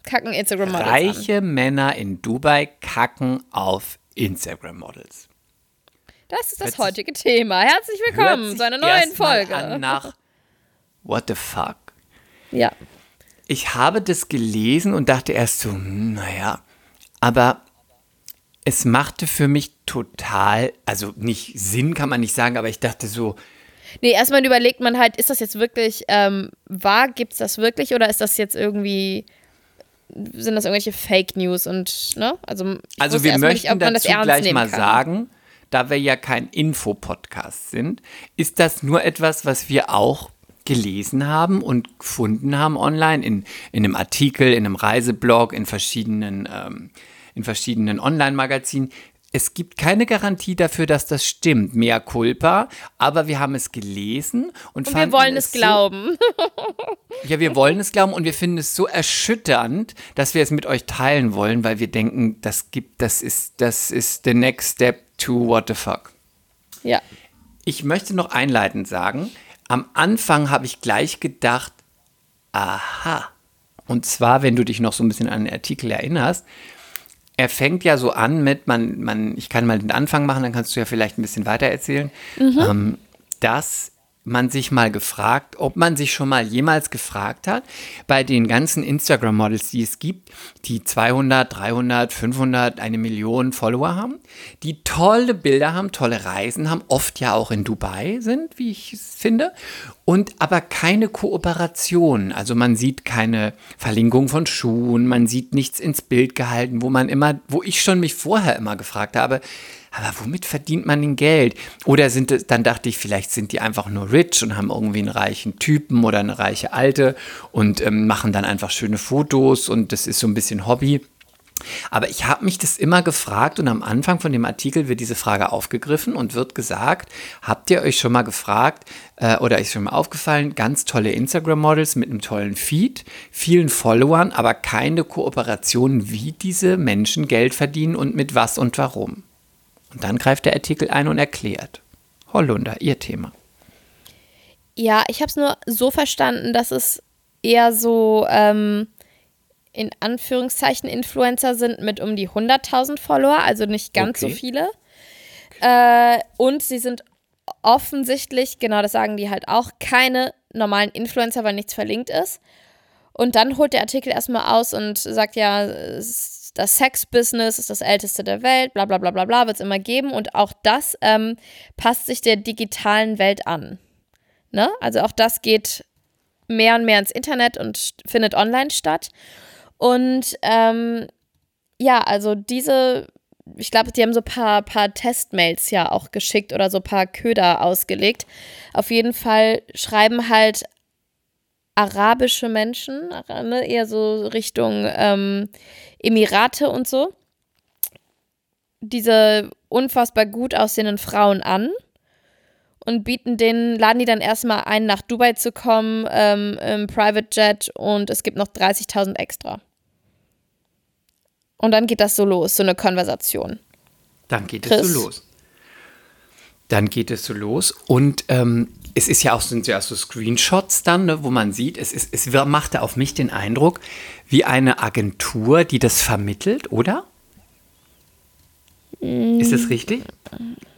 Kacken Instagram Models an. Reiche Männer in Dubai kacken auf Instagram-Models. Das ist das Hört sich- heutige Thema. Herzlich willkommen sich zu einer neuen Folge. An nach What the fuck? Ja. ich habe das gelesen und dachte erst so, hm, naja, aber es machte für mich total, also nicht Sinn kann man nicht sagen, aber ich dachte so, Nee, erstmal überlegt man halt, ist das jetzt wirklich ähm, wahr? Gibt es das wirklich oder ist das jetzt irgendwie, sind das irgendwelche Fake News und, ne? Also, ich also wir möchten nicht, dazu gleich mal kann. sagen, da wir ja kein Infopodcast sind, ist das nur etwas, was wir auch gelesen haben und gefunden haben online in, in einem Artikel, in einem Reiseblog, in verschiedenen, ähm, in verschiedenen Online-Magazinen. Es gibt keine Garantie dafür, dass das stimmt, mea culpa, aber wir haben es gelesen und, Und wir wollen es so- glauben. ja, wir wollen es glauben und wir finden es so erschütternd, dass wir es mit euch teilen wollen, weil wir denken, das gibt, das ist, das ist the next step to what the fuck. ja. Ich möchte noch einleitend sagen, am Anfang habe ich gleich gedacht, aha. Und zwar, wenn du dich noch so ein bisschen an den Artikel erinnerst, er fängt ja so an mit, man, man, ich kann mal den Anfang machen, dann kannst du ja vielleicht ein bisschen weiter erzählen, ähm, dass man sich mal gefragt, ob man sich schon mal jemals gefragt hat, bei den ganzen Instagram-Models, die es gibt, die 200, 300, 500, eine Million Follower haben, die tolle Bilder haben, tolle Reisen haben, oft ja auch in Dubai sind, wie ich es finde, und aber keine Kooperation. Also man sieht keine Verlinkung von Schuhen, man sieht nichts ins Bild gehalten, wo man immer, wo ich schon mich vorher immer gefragt habe, aber womit verdient man denn Geld? Oder sind es, dann dachte ich, vielleicht sind die einfach nur rich und haben irgendwie einen reichen Typen oder eine reiche Alte und ähm, machen dann einfach schöne Fotos und das ist so ein bisschen Hobby. Aber ich habe mich das immer gefragt und am Anfang von dem Artikel wird diese Frage aufgegriffen und wird gesagt, habt ihr euch schon mal gefragt äh, oder ist schon mal aufgefallen, ganz tolle Instagram-Models mit einem tollen Feed, vielen Followern, aber keine Kooperation, wie diese Menschen Geld verdienen und mit was und warum. Und dann greift der Artikel ein und erklärt. Hollunder, ihr Thema. Ja, ich habe es nur so verstanden, dass es eher so ähm, in Anführungszeichen Influencer sind mit um die 100.000 Follower, also nicht ganz Okay. so viele. Äh, und sie sind offensichtlich, genau das sagen die halt auch, keine normalen Influencer, weil nichts verlinkt ist. Und dann holt der Artikel erstmal aus und sagt ja, es- das Sex-Business ist das älteste der Welt, bla bla bla bla bla, wird es immer geben. Und auch das ähm, passt sich der digitalen Welt an. Ne? Also auch das geht mehr und mehr ins Internet und findet online statt. Und ähm, ja, also diese, ich glaube, die haben so ein paar, paar Testmails ja auch geschickt oder so ein paar Köder ausgelegt. Auf jeden Fall schreiben halt arabische Menschen, ne, eher so Richtung ähm, Emirate und so, diese unfassbar gut aussehenden Frauen an und bieten denen, laden die dann erstmal ein, nach Dubai zu kommen ähm, im Private Jet und es gibt noch 30.000 extra. Und dann geht das so los, so eine Konversation. Dann geht es Chris. so los. Dann geht es so los und ähm, es ist ja auch, sind ja so Screenshots dann, ne, wo man sieht, es, ist, es machte auf mich den Eindruck, wie eine Agentur, die das vermittelt, oder? Ist das richtig?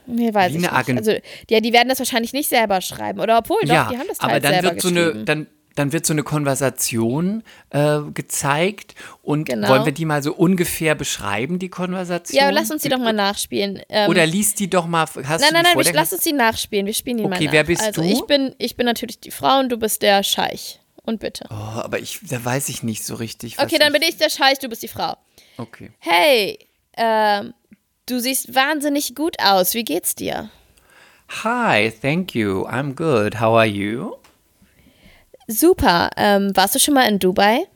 Nee, weiß Wie ich eine nicht. Agent- Also, ja, die werden das wahrscheinlich nicht selber schreiben. Oder obwohl, doch, ja, die haben das aber halt dann selber wird so eine, dann, dann wird so eine Konversation äh, gezeigt und Genau. wollen wir die mal so ungefähr beschreiben, die Konversation? ja, lass uns die doch mal nachspielen. Ähm, Oder liest die doch mal. Hast Nein, nein, nein, wir, lass uns die nachspielen. Wir spielen die mal Okay, nach. wer bist also, du? Ich bin, ich bin natürlich die Frau und du bist der Scheich. Und bitte. Oh, aber ich, da weiß ich nicht so richtig. was okay, dann bin ich der Scheich, du bist die Frau. Okay. Hey, ähm, Du siehst wahnsinnig gut aus. Wie geht's dir? Hi, thank you. I'm good. How are you? Super. Ähm, warst du schon mal in Dubai?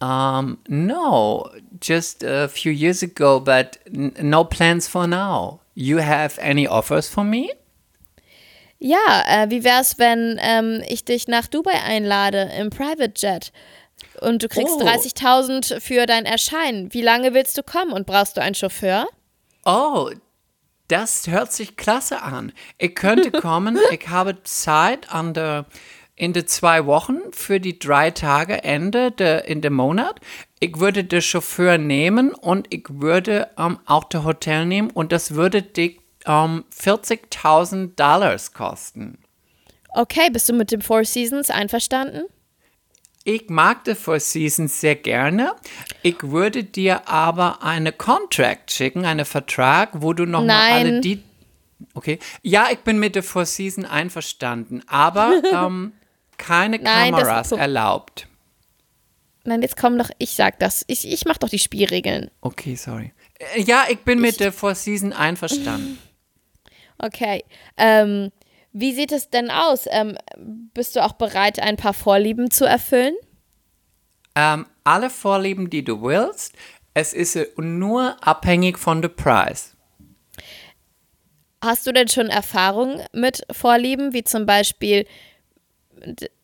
Um, no, just a few years ago, but no plans for now. You have any offers for me? Ja, äh, wie wär's, wenn ähm, ich dich nach Dubai einlade im Private Jet? Und du kriegst Oh. 30.000 für dein Erscheinen. Wie lange willst du kommen und brauchst du einen Chauffeur? Oh, das hört sich klasse an. Ich könnte kommen, ich habe Zeit an der, in den zwei Wochen für die drei Tage Ende de, in dem Monat. Ich würde den Chauffeur nehmen und ich würde ähm, auch das Hotel nehmen und das würde dich ähm, 40.000 Dollars kosten. Okay, bist du mit dem Four Seasons einverstanden? Ich mag The Four Seasons sehr gerne. Ich würde dir aber eine Contract schicken, einen Vertrag, wo du nochmal alle die. Okay. Ja, ich bin mit The Four Seasons einverstanden, aber ähm, keine Nein, Kameras erlaubt. Nein, jetzt komm doch, ich sag das. Ich, ich mach doch die Spielregeln. Okay, sorry. Äh, Ja, ich bin mit The Four Seasons einverstanden. Okay. Ähm, wie sieht es denn aus? Ähm, bist du auch bereit, ein paar Vorlieben zu erfüllen? ähm, alle Vorlieben, die du willst, es ist äh, nur abhängig von dem Preis. Hast du denn schon Erfahrung mit Vorlieben, wie zum Beispiel,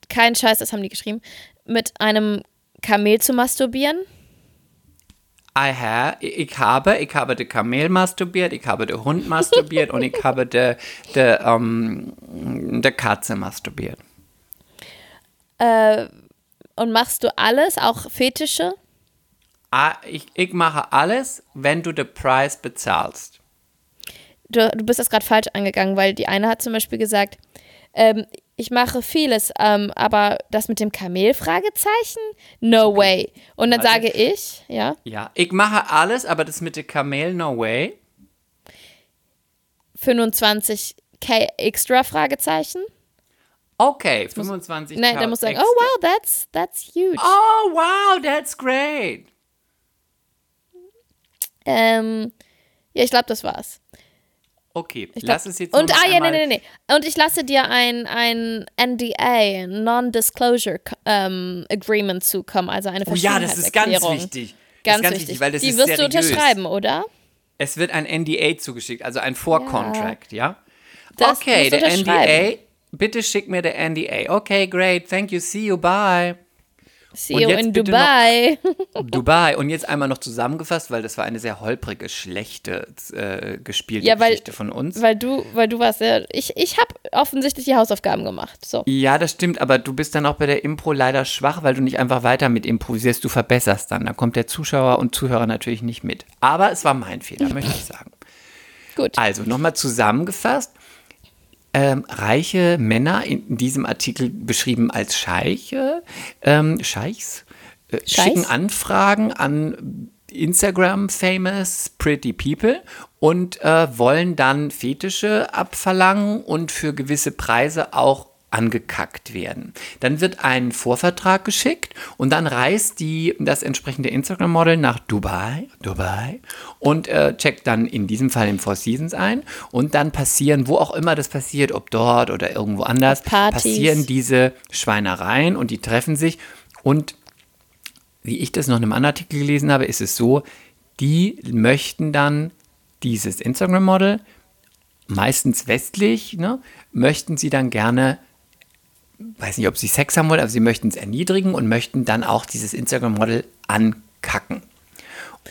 kein Scheiß, das haben die geschrieben, mit einem Kamel zu masturbieren? I ha, ich habe, ich habe den Kamel masturbiert, ich habe den Hund masturbiert und ich habe die, die, ähm, die Katze masturbiert. Und machst du alles, auch Fetische? Ah, Ich, ich mache alles, wenn du den Preis bezahlst. Du, du bist das gerade falsch angegangen, weil die eine hat zum Beispiel gesagt, ähm, ich mache vieles, ähm, aber das mit dem Kamel? Fragezeichen? No way. Und dann Warte. sage ich, ja, Ja, ich mache alles, aber das mit dem Kamel, no way. 25k extra? Fragezeichen? Okay, 25 Nein, der muss sagen, oh wow, that's that's huge. Oh, wow, that's great. Ähm, ja, ich glaube, das war's. Okay, Ich glaub- lass es jetzt Und ah ja, nee, nee, nee. Und ich lasse dir ein, ein NDA, Non-Disclosure ähm, Agreement zukommen, also eine Oh ja, das ist ganz wichtig. Ganz, ganz wichtig. weil das Die ist wirst du seriös. unterschreiben, oder? Es wird ein NDA zugeschickt, also ein Vorcontract, ja? Das okay, du der NDA. Bitte schick mir der NDA. Okay, great. Thank you. See you. Bye. See Und you jetzt in Dubai. Dubai. Und jetzt einmal noch zusammengefasst, weil das war eine sehr holprige, schlechte äh, gespielte Ja, weil- Geschichte von uns. weil du, weil du warst ja, ich, ich habe offensichtlich die Hausaufgaben gemacht. So. ja, das stimmt, aber du bist dann auch bei der Impro leider schwach, weil du nicht einfach weiter mit improvisierst. Du verbesserst dann. Da kommt der Zuschauer und Zuhörer natürlich nicht mit. Aber es war mein Fehler, möchte ich sagen. Gut. Also nochmal zusammengefasst. Ähm, reiche Männer in diesem Artikel beschrieben als Scheiche, ähm, Scheichs, äh, schicken Anfragen an Instagram famous pretty people und äh, wollen dann Fetische abverlangen und für gewisse Preise auch angekackt werden. Dann wird ein Vorvertrag geschickt und dann reist die, das entsprechende Instagram-Model nach Dubai, Dubai und äh, checkt dann in diesem Fall im Four Seasons ein und dann passieren, wo auch immer das passiert, ob dort oder irgendwo anders, Partys. passieren diese Schweinereien und die treffen sich und wie ich das noch in einem anderen Artikel gelesen habe, ist es so, die möchten dann dieses Instagram-Model, meistens westlich, ne, möchten sie dann gerne, weiß nicht, ob sie Sex haben wollen, aber sie möchten es erniedrigen und möchten dann auch dieses Instagram-Model ankacken.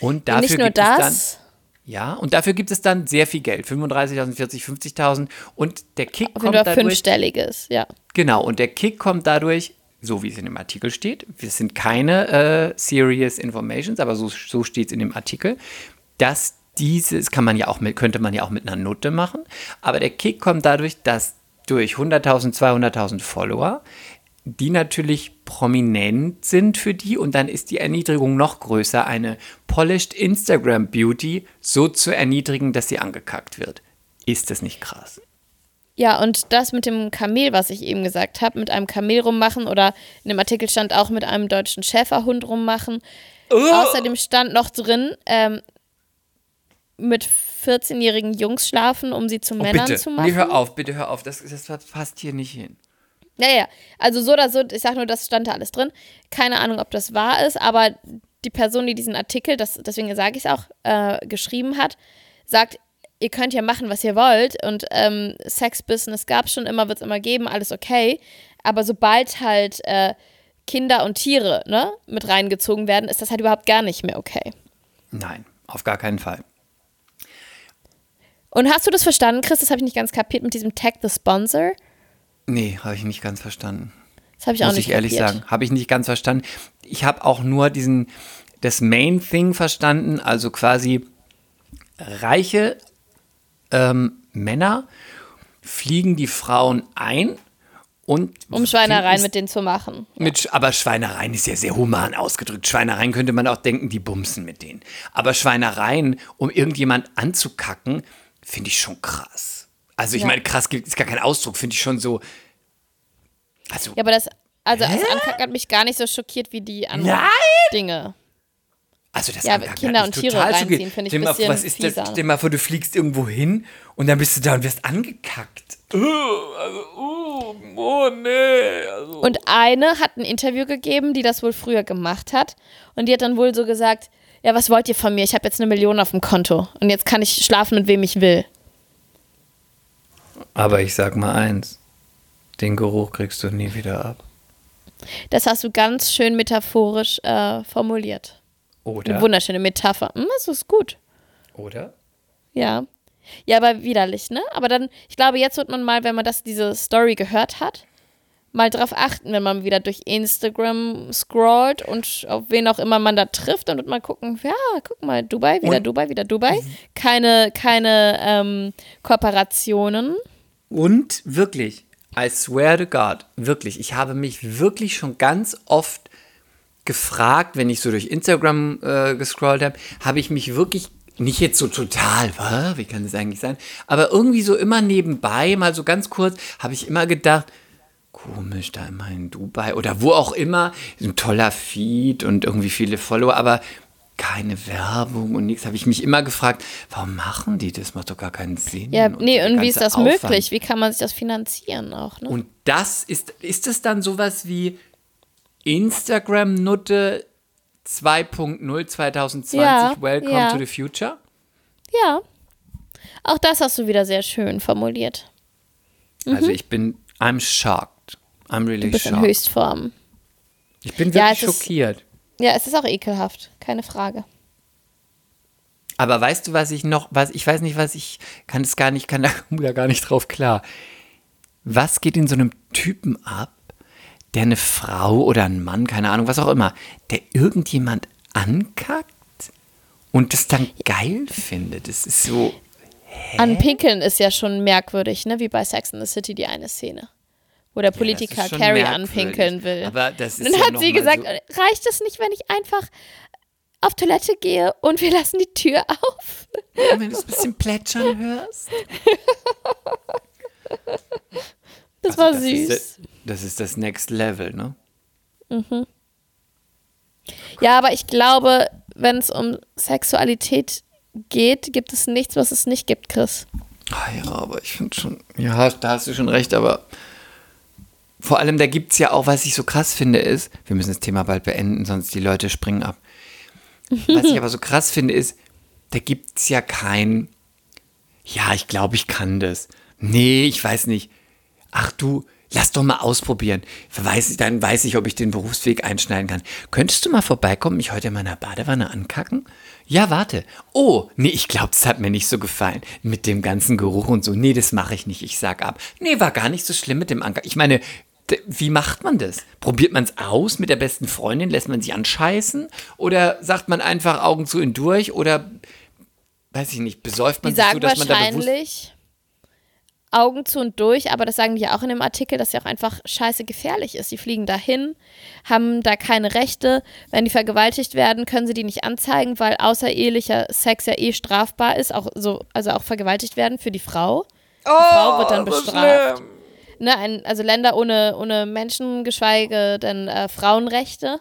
Und dafür Nicht nur gibt es dann, das, ja, und dafür gibt es dann sehr viel Geld, 35.000, 40, 50.000 und der Kick wenn kommt du auf dadurch, fünfstelliges, ja. Genau, und der Kick kommt dadurch, so wie es in dem Artikel steht, das sind keine äh, serious informations, aber so, so steht es in dem Artikel, dass dieses kann man ja auch mit, könnte man ja auch mit einer Note machen, aber der Kick kommt dadurch, dass durch 100.000, 200.000 Follower, die natürlich prominent sind für die und dann ist die Erniedrigung noch größer, eine polished Instagram Beauty so zu erniedrigen, dass sie angekackt wird. Ist das nicht krass? Ja, und das mit dem Kamel, was ich eben gesagt habe, mit einem Kamel rummachen oder in dem Artikel stand auch mit einem deutschen Schäferhund rummachen. Außerdem stand noch drin, ähm, mit 14-jährigen Jungs schlafen, um sie zu Oh, Männern bitte, zu machen. nee, hör auf, bitte hör auf. Das, das passt hier nicht hin. Ja, ja. Also so oder so, ich sag nur, das stand da alles drin. Keine Ahnung, ob das wahr ist, aber die Person, die diesen Artikel, das, deswegen sage ich es auch, äh, geschrieben hat, sagt, ihr könnt ja machen, was ihr wollt und ähm, Sex-Business gab es schon immer, wird es immer geben, alles okay. Aber sobald halt äh, Kinder und Tiere ne, mit reingezogen werden, ist das halt überhaupt gar nicht mehr okay. Nein, auf gar keinen Fall. Und hast du das verstanden, Chris? Das habe ich nicht ganz kapiert mit diesem Tag the Sponsor. Nee, habe ich nicht ganz verstanden. Das habe ich auch Muss nicht ich ehrlich kapiert. sagen. Habe ich nicht ganz verstanden. Ich habe auch nur diesen, das Main Thing verstanden, also quasi reiche ähm, Männer fliegen die Frauen ein und Um Schweinereien mit denen zu machen. Mit, Sch- aber Schweinereien ist ja sehr human ausgedrückt. Schweinereien könnte man auch denken, die bumsen mit denen. Aber Schweinereien, um irgendjemand anzukacken, finde ich schon krass. Also ich Ja. meine, krass ist gar kein Ausdruck, finde ich schon so. Also, Ja, aber das, also das Ankacken hat mich gar nicht so schockiert wie die anderen Nein! Dinge. also das Ja, Ankacken Kinder und Tiere total reinziehen, finde ich ein bisschen was ist das? Stell mal vor, du fliegst irgendwo hin und dann bist du da und wirst angekackt. Uh, also, uh, oh nee. Also. Und eine hat ein Interview gegeben, die das wohl früher gemacht hat. Und die hat dann wohl so gesagt, ja, was wollt ihr von mir? Ich habe jetzt eine Million auf dem Konto. Und jetzt kann ich schlafen, mit wem ich will. Aber ich sag mal eins, den Geruch kriegst du nie wieder ab. Das hast du ganz schön metaphorisch äh, formuliert. Eine Oder? wunderschöne Metapher. Hm, das ist gut. Oder? Ja. Ja, aber widerlich, ne? Aber dann, ich glaube, jetzt wird man mal, wenn man das, diese Story gehört hat, mal drauf achten, wenn man wieder durch Instagram scrollt und auf wen auch immer man da trifft, wird man gucken, ja, guck mal, Dubai, wieder Und- Dubai, wieder Dubai. Keine, keine ähm, Kooperationen. Und wirklich, I swear to God, wirklich, ich habe mich wirklich schon ganz oft gefragt, wenn ich so durch Instagram äh, gescrollt habe, habe ich mich wirklich nicht jetzt so total, "Hä, wie kann das eigentlich sein? Aber irgendwie so immer nebenbei, mal so ganz kurz, habe ich immer gedacht, komisch, da immer in Dubai oder wo auch immer, ein toller Feed und irgendwie viele Follower, aber keine Werbung und nichts. Habe ich mich immer gefragt, warum machen die das? Macht doch gar keinen Sinn. Ja, nee, der und wie ist das Aufwand. möglich? Wie kann man sich das finanzieren auch, ne? Und das ist, ist es dann sowas wie Instagram-Nutte 2.0 2020, Ja, Welcome ja. to the Future? Ja. Auch das hast du wieder sehr schön formuliert. Also ich bin, I'm shocked. I'm really Du bist in shocked. Höchstform. Ich bin Ja, wirklich ist- schockiert. Ja, es ist auch ekelhaft, keine Frage. Aber weißt du, was ich noch, was ich weiß nicht, was ich kann es gar nicht, kann da gar nicht drauf klar. Was geht in so einem Typen ab, der eine Frau oder ein Mann, keine Ahnung, was auch immer, der irgendjemand ankackt und das dann geil findet? Das ist so. Anpinkeln ist ja schon merkwürdig, ne? Wie bei Sex in the City die eine Szene. Wo der Politiker schon Carrie merkwürdig. anpinkeln will. Aber das ist Und dann ja hat sie gesagt, so- reicht es nicht, wenn ich einfach auf Toilette gehe und wir lassen die Tür auf? wenn du es ein bisschen plätschern hörst. Das Also war das süß. Ist, das ist das Next Level, ne? Ja, aber ich glaube, wenn es um Sexualität geht, gibt es nichts, was es nicht gibt, Chris. Ah ja, aber ich finde schon, ja, da hast du schon recht, aber vor allem, da gibt es ja auch, was ich so krass finde, ist, wir müssen das Thema bald beenden, sonst die Leute springen ab. Was ich aber so krass finde, ist, da gibt es ja kein, ja, ich glaube, ich kann das. Nee, ich weiß nicht. Ach du, lass doch mal ausprobieren. Weiß, dann weiß ich, ob ich den Berufsweg einschneiden kann. Könntest du mal vorbeikommen, mich heute in meiner Badewanne ankacken? Ja, warte. Oh, nee, ich glaube, das hat mir nicht so gefallen. Mit dem ganzen Geruch und so. Nee, das mache ich nicht. Ich sag ab. Nee, war gar nicht so schlimm mit dem Anker. Ich meine, wie macht man das? Probiert man es aus mit der besten Freundin? Lässt man sich anscheißen? Oder sagt man einfach Augen zu und durch? Oder, weiß ich nicht, besäuft man Die sich so, dass man da bewusst... wahrscheinlich Augen zu und durch, aber das sagen die ja auch in dem Artikel, dass ja auch einfach scheiße gefährlich ist. Die fliegen dahin, haben da keine Rechte. Wenn die vergewaltigt werden, können sie die nicht anzeigen, weil außerehelicher Sex ja eh strafbar ist, auch so, also auch vergewaltigt werden für die Frau. Die Frau wird dann bestraft. Ne, ein, also Länder ohne, ohne Menschen, geschweige denn äh, Frauenrechte.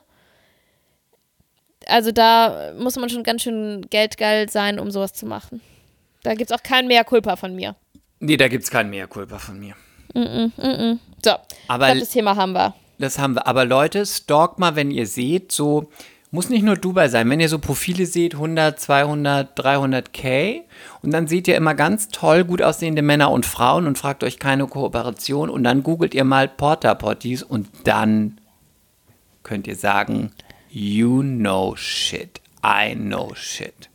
also da muss man schon ganz schön geldgeil sein, um sowas zu machen. Da gibt es auch kein Mehr Culpa von mir. Nee, da gibt es kein Mehr Culpa von mir. So, Aber ich glaub, das Thema haben wir. Das haben wir. Aber Leute, stalkt mal, wenn ihr seht, so, muss nicht nur Dubai sein, wenn ihr so Profile seht, 100, 200, 300k und dann seht ihr immer ganz toll gut aussehende Männer und Frauen und fragt euch keine Kooperation und dann googelt ihr mal Porta Potties und dann könnt ihr sagen, you know shit, I know shit.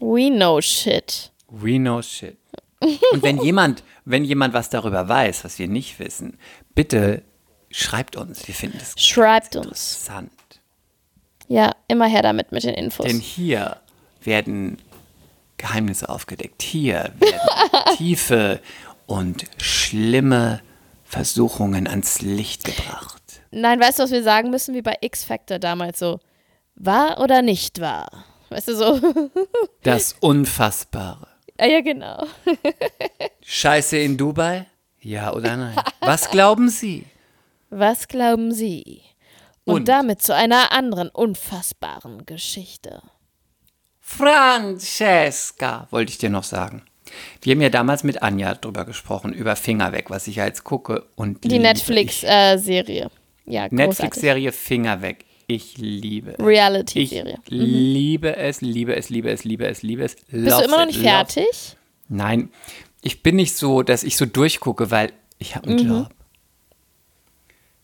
We know shit. We know shit. Und wenn jemand, wenn jemand was darüber weiß, was wir nicht wissen, bitte schreibt uns. Wir finden es Schreibt uns. interessant. Ja, immer her damit mit den Infos. Denn hier werden Geheimnisse aufgedeckt. Hier werden tiefe und schlimme Versuchungen ans Licht gebracht. Nein, weißt du, was wir sagen müssen, wie bei X-Factor damals so? Wahr oder nicht wahr? Weißt du so? Das Unfassbare. ah, ja, genau. Scheiße in Dubai? Ja oder nein? Was glauben Sie? Was glauben Sie? Und, Und? damit zu einer anderen unfassbaren Geschichte. Francesca, wollte ich dir noch sagen. Wir haben ja damals mit Anja drüber gesprochen, über Finger weg, was ich ja jetzt gucke und Die. Netflix-Serie. ja, großartig. Netflix-Serie Finger weg. Ich liebe es. Ich Reality-Serie. liebe es, liebe es, liebe es, liebe es, liebe es. Bist du immer noch nicht fertig? Nein, ich bin nicht so, dass ich so durchgucke, weil ich habe Mhm. einen Job.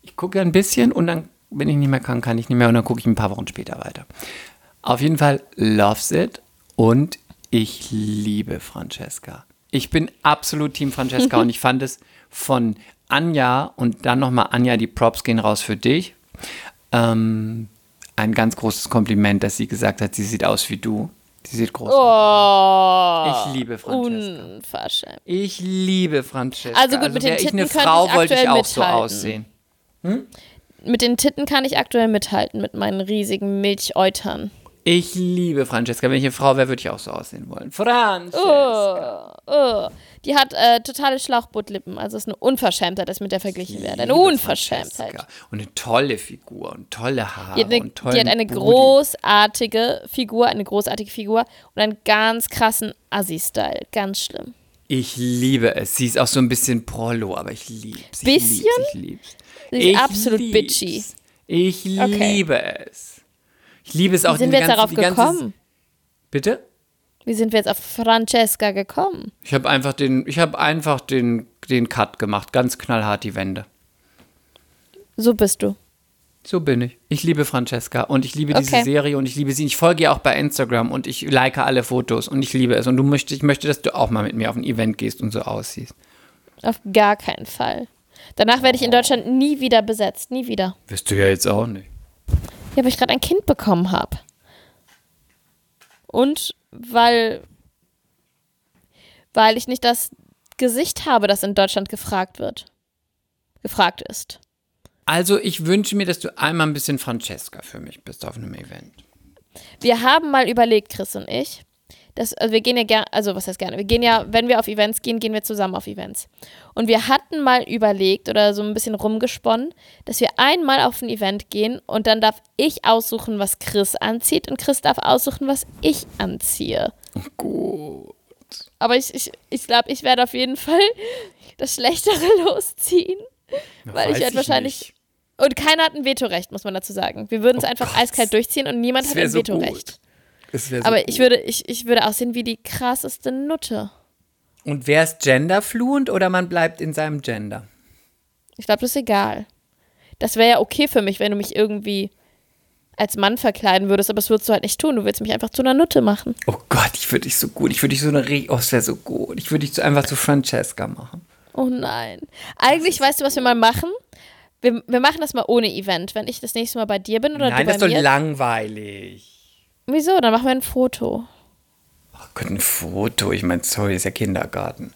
Ich gucke ein bisschen und dann, wenn ich nicht mehr kann, kann ich nicht mehr und dann gucke ich ein paar Wochen später weiter. Auf jeden Fall loves it und ich liebe Francesca. Ich bin absolut Team Francesca und ich fand es von Anja und dann nochmal Anja, die Props gehen raus für dich. Ähm, ein ganz großes Kompliment, dass sie gesagt hat, sie sieht aus wie du. Sie sieht groß aus. Oh, Ich liebe Francesca. unverschämt. Ich liebe Francesca. Also gut, mit den wäre ich Titten eine Frau, ich wollte ich auch so mithalten. aussehen. Mit den Titten kann ich aktuell mithalten, mit meinen riesigen Milcheutern. Ich liebe Francesca. Wenn ich eine Frau wäre, würde ich auch so aussehen wollen. Francesca. Oh, die hat äh, totale Schlauchbootlippen, also ist eine Unverschämtheit, dass mit der verglichen werde. Eine Unverschämtheit. Francesca. Und eine tolle Figur und tolle Haare Die hat, eine, die hat eine großartige Figur, eine großartige Figur und einen ganz krassen Assi-Style. Ganz schlimm. Ich liebe es. Sie ist auch so ein bisschen Prollo, aber ich liebe es. Bisschen? Ich lieb's. Sie ist Ich absolut lieb's. bitchy. Ich Okay. liebe es. Ich liebe es auch. Wie sind wir jetzt ganze- darauf die ganze- gekommen? Bitte? Wie sind wir jetzt auf Francesca gekommen? Ich habe einfach den, ich habe einfach den, den Cut gemacht, ganz knallhart die Wände. So bist du. So bin ich. Ich liebe Francesca und ich liebe diese Okay. Serie und ich liebe sie. Ich folge ihr auch bei Instagram und ich like alle Fotos und ich liebe es. Und du möchtest, ich möchte, dass du auch mal mit mir auf ein Event gehst und so aussiehst. Auf gar keinen Fall. Danach werde ich in Deutschland nie wieder besetzt. Nie wieder. Wirst du ja jetzt auch nicht. Ja, weil ich gerade ein Kind bekommen habe. Und weil, weil ich nicht das Gesicht habe, das in Deutschland gefragt wird. Gefragt ist. Also ich wünsche mir, dass du einmal ein bisschen Francesca für mich bist auf einem Event. Wir haben mal überlegt, Chris und ich, dass, also wir gehen ja gerne, also was heißt gerne, wir gehen ja, wenn wir auf Events gehen, gehen wir zusammen auf Events. Und wir hatten mal überlegt oder so ein bisschen rumgesponnen, dass wir einmal auf ein Event gehen und dann darf ich aussuchen, was Chris anzieht und Chris darf aussuchen, was ich anziehe. Gut. Aber ich, ich, ich glaube, ich werde auf jeden Fall das Schlechtere losziehen. Weil ich werde wahrscheinlich. nicht. Und keiner hat ein Vetorecht, muss man dazu sagen. Wir würden es Oh einfach Gott. eiskalt durchziehen und niemand Das hat ein so Vetorecht. So Aber ich würde, ich, ich würde aussehen wie die krasseste Nutte. Und wäre es genderfluent oder man bleibt in seinem Gender? Ich glaube, das ist egal. Das wäre ja okay für mich, wenn du mich irgendwie als Mann verkleiden würdest, aber das würdest du halt nicht tun. Du willst mich einfach zu einer Nutte machen. Oh Gott, ich würde dich so gut. Ich würde dich so eine Re Oh, es wäre so gut. Ich würde dich so einfach zu Francesca machen. Oh nein. Eigentlich, weißt du, was wir mal machen? Wir, wir machen das mal ohne Event. Wenn ich das nächste Mal bei dir bin oder Nein, du das bei ist doch mir. langweilig. Wieso? Dann machen wir ein Foto. Oh Gott, ein Foto. Ich meine, sorry, ist ja Kindergarten.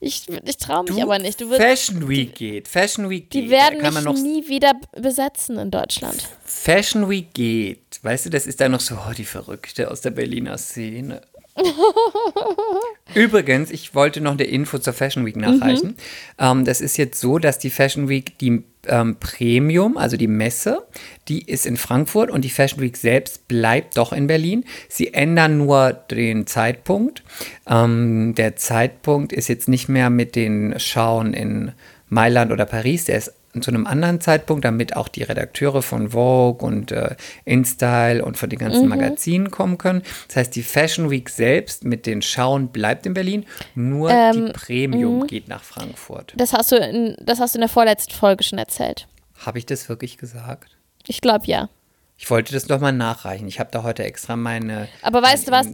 Ich, ich traue mich aber nicht. Du wirst, Fashion Week geht. Fashion Week geht. die werden mich noch nie wieder besetzen in Deutschland. Fashion Week geht. Weißt du, das ist da noch so, oh, die Verrückte aus der Berliner Szene. Übrigens, ich wollte noch eine Info zur Fashion Week nachreichen. Mhm. Ähm, das ist jetzt so, dass die Fashion Week, die ähm, Premium, also die Messe, die ist in Frankfurt und die Fashion Week selbst bleibt doch in Berlin. Sie ändern nur den Zeitpunkt. Ähm, der Zeitpunkt ist jetzt nicht mehr mit den Schauen in Mailand oder Paris, der ist zu einem anderen Zeitpunkt, damit auch die Redakteure von Vogue und äh, InStyle und von den ganzen mhm. Magazinen kommen können. Das heißt, die Fashion Week selbst mit den Schauen bleibt in Berlin, nur ähm, die Premium mh. geht nach Frankfurt. Das hast, du in, das hast du in der vorletzten Folge schon erzählt. Habe ich das wirklich gesagt? Ich glaube ja. Ich wollte das nochmal nachreichen. Ich habe da heute extra meine. Aber weißt du was?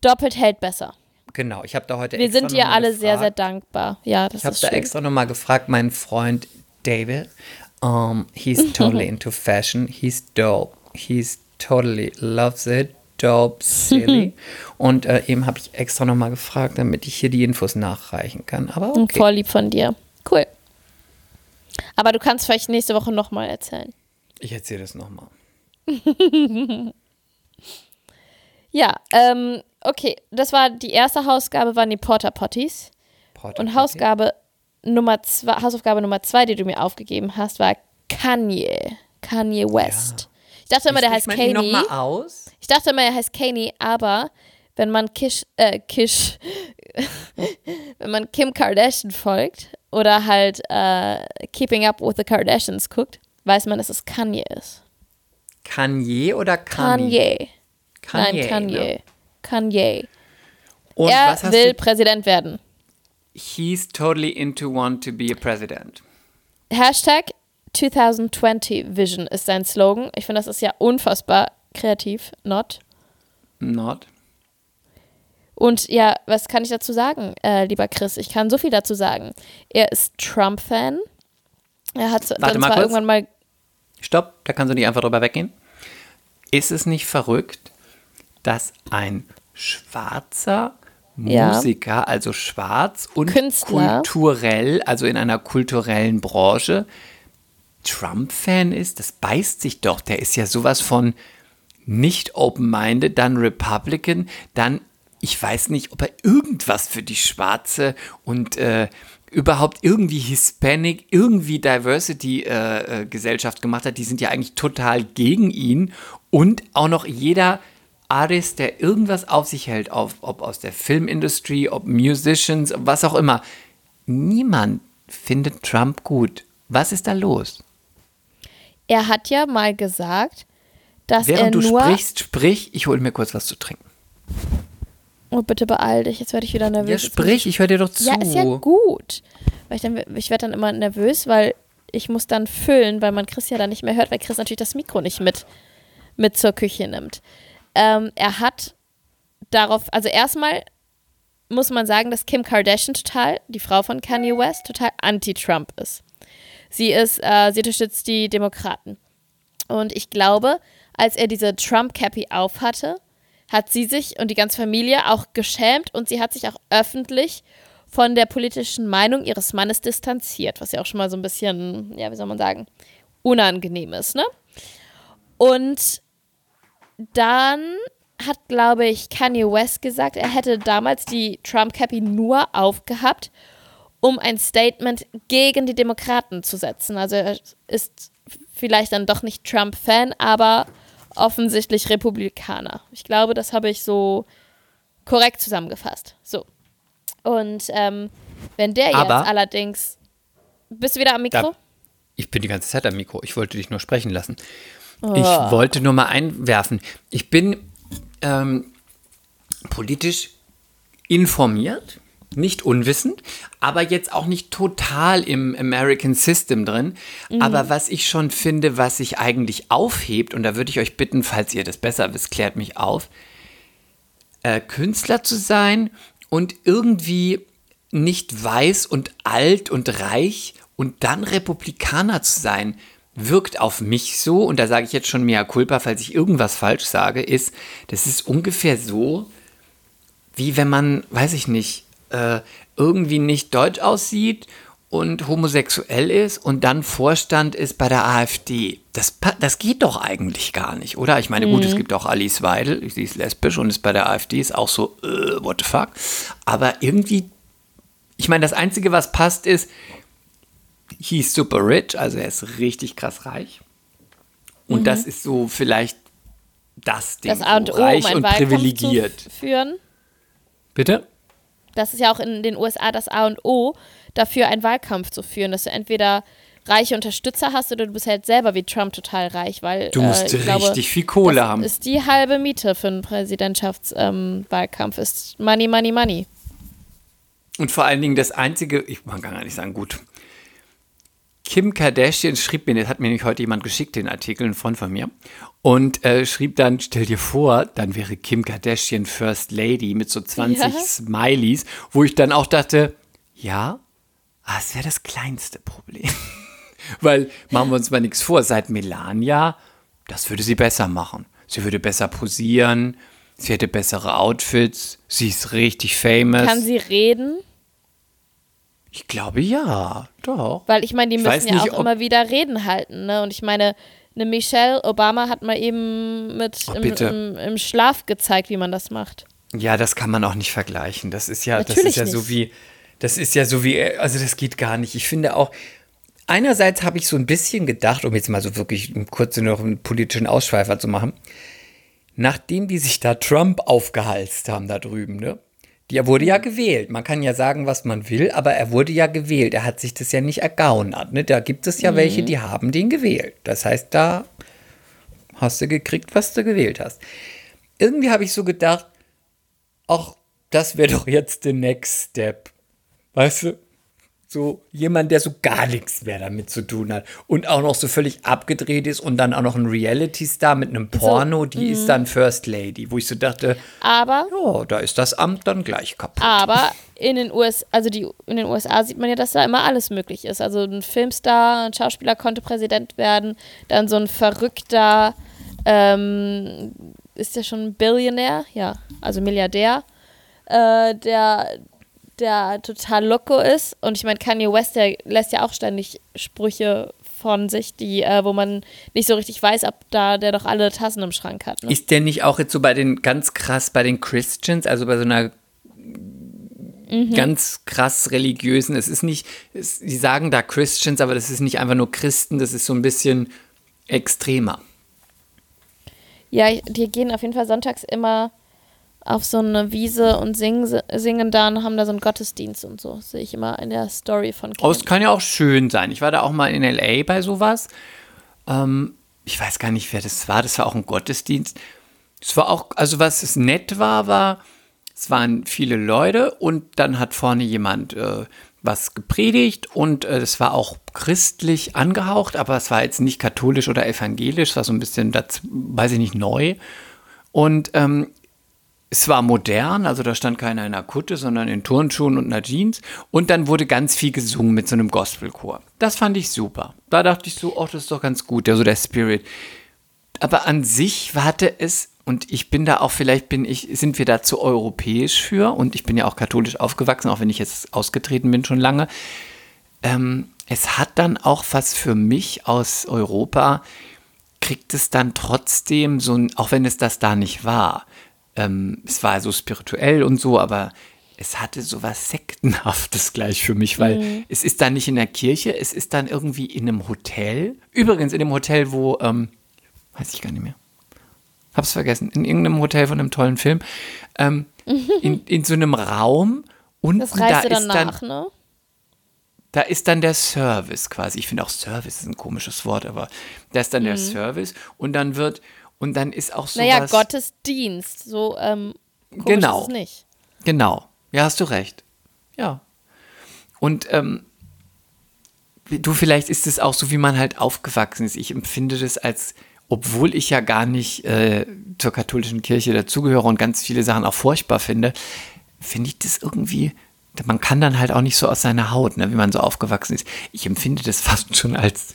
Doppelt hält besser. Genau, ich habe da heute Wir extra sind dir alle gefragt. sehr, sehr dankbar. Ja, das ich habe da extra nochmal gefragt, meinen Freund David. Um, he's totally into fashion. He's dope. He's totally loves it. Dope, silly. Und äh, eben habe ich extra nochmal gefragt, damit ich hier die Infos nachreichen kann. Aber okay. Voll lieb von dir. Cool. Aber du kannst vielleicht nächste Woche nochmal erzählen. Ich erzähle das nochmal. ja, ähm, okay. Das war die erste Hausgabe, waren die Porter Potties. Porter Und Hausgabe Nummer zwei, Hausaufgabe Nummer zwei, die du mir aufgegeben hast, war Kanye. Kanye West. Ja. Ich dachte immer, der heißt Kanye. Noch mal aus? Ich dachte immer, er heißt Kanye, aber wenn man Kish, äh, Kish, wenn man Kim Kardashian folgt oder halt äh, Keeping Up with the Kardashians guckt, weiß man, dass es Kanye ist. Kanye oder Kanye? Kanye. Kanye Nein, Kanye. Ne? Kanye. Und er will Präsident werden he's totally into want to be a president. Hashtag 2020 Vision ist sein Slogan. Ich finde, das ist ja unfassbar kreativ. Not. Not. Und ja, was kann ich dazu sagen, äh, lieber Chris? Ich kann so viel dazu sagen. Er ist Trump-Fan. Er hat Warte mal kurz. irgendwann mal. Stopp, da kannst du nicht einfach drüber weggehen. Ist es nicht verrückt, dass ein schwarzer Musiker, ja. also schwarz und Künstler. kulturell, also in einer kulturellen Branche, Trump-Fan ist, das beißt sich doch. Der ist ja sowas von nicht open-minded, dann Republican, dann, ich weiß nicht, ob er irgendwas für die Schwarze und äh, überhaupt irgendwie Hispanic, irgendwie Diversity-Gesellschaft äh, äh gemacht hat. Die sind ja eigentlich total gegen ihn. Und auch noch jeder Artist, der irgendwas auf sich hält, auf, ob aus der Filmindustrie, ob Musicians, was auch immer. Niemand findet Trump gut. Was ist da los? Er hat ja mal gesagt, dass Während er du sprichst, sprich, ich hole mir kurz was zu trinken. Oh, bitte beeil dich, jetzt werde ich wieder nervös. Ja, sprich, ich höre dir doch zu. Ja, ist ja gut. Weil ich, ich werde dann immer nervös, weil ich muss dann füllen, weil man Chris ja dann nicht mehr hört, weil Chris natürlich das Mikro nicht mit, mit zur Küche nimmt. Ähm, er hat darauf, also erstmal muss man sagen, dass Kim Kardashian total, die Frau von Kanye West, total anti-Trump ist. Sie ist, äh, sie unterstützt die Demokraten. Und ich glaube, als er diese Trump-Cappy aufhatte, hat sie sich und die ganze Familie auch geschämt und sie hat sich auch öffentlich von der politischen Meinung ihres Mannes distanziert, was ja auch schon mal so ein bisschen, ja, wie soll man sagen, unangenehm ist, ne? Und dann hat, glaube ich, Kanye West gesagt, er hätte damals die Trump-Cappy nur aufgehabt, um ein Statement gegen die Demokraten zu setzen. Also er ist vielleicht dann doch nicht Trump-Fan, aber offensichtlich Republikaner. Ich glaube, das habe ich so korrekt zusammengefasst. So. Und ähm, wenn der aber jetzt allerdings. Bist du wieder am Mikro? Da, ich bin die ganze Zeit am Mikro. Ich wollte dich nur sprechen lassen. Oh. Ich wollte nur mal einwerfen. Ich bin ähm, politisch informiert, nicht unwissend, aber jetzt auch nicht total im American System drin. Mhm. Aber was ich schon finde, was sich eigentlich aufhebt, und da würde ich euch bitten, falls ihr das besser wisst, klärt mich auf, äh, Künstler zu sein und irgendwie nicht weiß und alt und reich und dann Republikaner zu sein wirkt auf mich so, und da sage ich jetzt schon mehr culpa, falls ich irgendwas falsch sage, ist, das ist ungefähr so, wie wenn man, weiß ich nicht, äh, irgendwie nicht deutsch aussieht und homosexuell ist und dann Vorstand ist bei der AfD. Das, das geht doch eigentlich gar nicht, oder? Ich meine, gut, es gibt auch Alice Weidel, sie ist lesbisch und ist bei der AfD, ist auch so, uh, what the fuck. Aber irgendwie, ich meine, das Einzige, was passt, ist, he's super rich, also er ist richtig krass reich. Und mhm. das ist so vielleicht das Ding, das A und o, reich um und privilegiert. führen. Bitte? Das ist ja auch in den USA das A und O, dafür einen Wahlkampf zu führen, dass du entweder reiche Unterstützer hast oder du bist halt selber wie Trump total reich, weil du musst äh, richtig glaube, viel Kohle das haben. Ist die halbe Miete für einen Präsidentschaftswahlkampf ähm, ist Money, Money, Money. Und vor allen Dingen das einzige, ich man kann gar nicht sagen, gut. Kim Kardashian schrieb mir, das hat mir nämlich heute jemand geschickt, den Artikel, ein Freund von mir, und äh, schrieb dann, stell dir vor, dann wäre Kim Kardashian First Lady mit so 20 ja. Smileys, wo ich dann auch dachte, ja, ah, es wäre das kleinste Problem. Weil, machen wir uns mal nichts vor, seit Melania, das würde sie besser machen. Sie würde besser posieren, sie hätte bessere Outfits, sie ist richtig famous. Kann sie reden? Ich glaube ja, doch. Weil ich meine, die müssen ja nicht, auch immer wieder Reden halten, ne? Und ich meine, eine Michelle Obama hat mal eben mit im, im, im, Schlaf gezeigt, wie man das macht. Ja, das kann man auch nicht vergleichen. Das ist ja, Natürlich das ist ja nicht. so wie, das ist ja so wie, also das geht gar nicht. Ich finde auch, einerseits habe ich so ein bisschen gedacht, um jetzt mal so wirklich kurz noch einen politischen Ausschweifer zu machen, nachdem die sich da Trump aufgehalst haben da drüben, ne? Der wurde ja gewählt. Man kann ja sagen, was man will, aber er wurde ja gewählt. Er hat sich das ja nicht ergaunert. Ne? Da gibt es ja mhm. welche, die haben den gewählt. Das heißt, da hast du gekriegt, was du gewählt hast. Irgendwie habe ich so gedacht, ach, das wäre doch jetzt der Next Step. Weißt du? So jemand, der so gar nichts mehr damit zu tun hat und auch noch so völlig abgedreht ist und dann auch noch ein Reality-Star mit einem Porno, so, die ist mhm. dann First Lady, wo ich so dachte, aber ja, da ist das Amt dann gleich kaputt. Aber in den USA, also die, in den USA sieht man ja, dass da immer alles möglich ist. Also ein Filmstar, ein Schauspieler konnte Präsident werden, dann so ein verrückter, ähm, ist der schon Billionär? Ja, also Milliardär, äh, der der total loco ist. Und ich meine, Kanye West, der lässt ja auch ständig Sprüche von sich, die, äh, wo man nicht so richtig weiß, ob da der doch alle Tassen im Schrank hat. Ne? Ist der nicht auch jetzt so bei den ganz krass bei den Christians, also bei so einer mhm. ganz krass religiösen, es ist nicht, es, sie sagen da Christians, aber das ist nicht einfach nur Christen, das ist so ein bisschen extremer. Ja, die gehen auf jeden Fall sonntags immer auf so eine Wiese und singen, singen da und haben da so einen Gottesdienst und so. Sehe ich immer in der Story von Ken. Oh, es kann ja auch schön sein. Ich war da auch mal in L.A. bei sowas. Ähm, ich weiß gar nicht, wer das war. Das war auch ein Gottesdienst. Es war auch, also was es nett war, war, es waren viele Leute und dann hat vorne jemand äh, was gepredigt und äh, es war auch christlich angehaucht, aber es war jetzt nicht katholisch oder evangelisch, es war so ein bisschen, das, weiß ich nicht, neu. Und ähm, es war modern, also da stand keiner in einer Kutte, sondern in Turnschuhen und einer Jeans. Und dann wurde ganz viel gesungen mit so einem Gospelchor. Das fand ich super. Da dachte ich so, oh, das ist doch ganz gut, ja, der Spirit. Aber an sich warte es, und ich bin da auch, vielleicht bin ich, sind wir da zu europäisch für, und ich bin ja auch katholisch aufgewachsen, auch wenn ich jetzt ausgetreten bin schon lange. Ähm, es hat dann auch was für mich aus Europa, kriegt es dann trotzdem so ein, auch wenn es das da nicht war, ähm, es war so spirituell und so, aber es hatte so was Sektenhaftes gleich für mich, weil mhm. es ist dann nicht in der Kirche, es ist dann irgendwie in einem Hotel. Übrigens in dem Hotel, wo, ähm, weiß ich gar nicht mehr. Hab's vergessen. In irgendeinem Hotel von einem tollen Film. Ähm, in, in so einem Raum und da ist danach, dann, ne? Da ist dann der Service quasi. Ich finde auch Service ist ein komisches Wort, aber da ist dann mhm. der Service und dann wird und dann ist auch so. Naja, Gottesdienst. So ähm, genau. ist es nicht. Genau. Ja, hast du recht. Ja. Und ähm, du, vielleicht ist es auch so, wie man halt aufgewachsen ist. Ich empfinde das als, obwohl ich ja gar nicht äh, zur katholischen Kirche dazugehöre und ganz viele Sachen auch furchtbar finde, finde ich das irgendwie, man kann dann halt auch nicht so aus seiner Haut, ne, wie man so aufgewachsen ist. Ich empfinde das fast schon als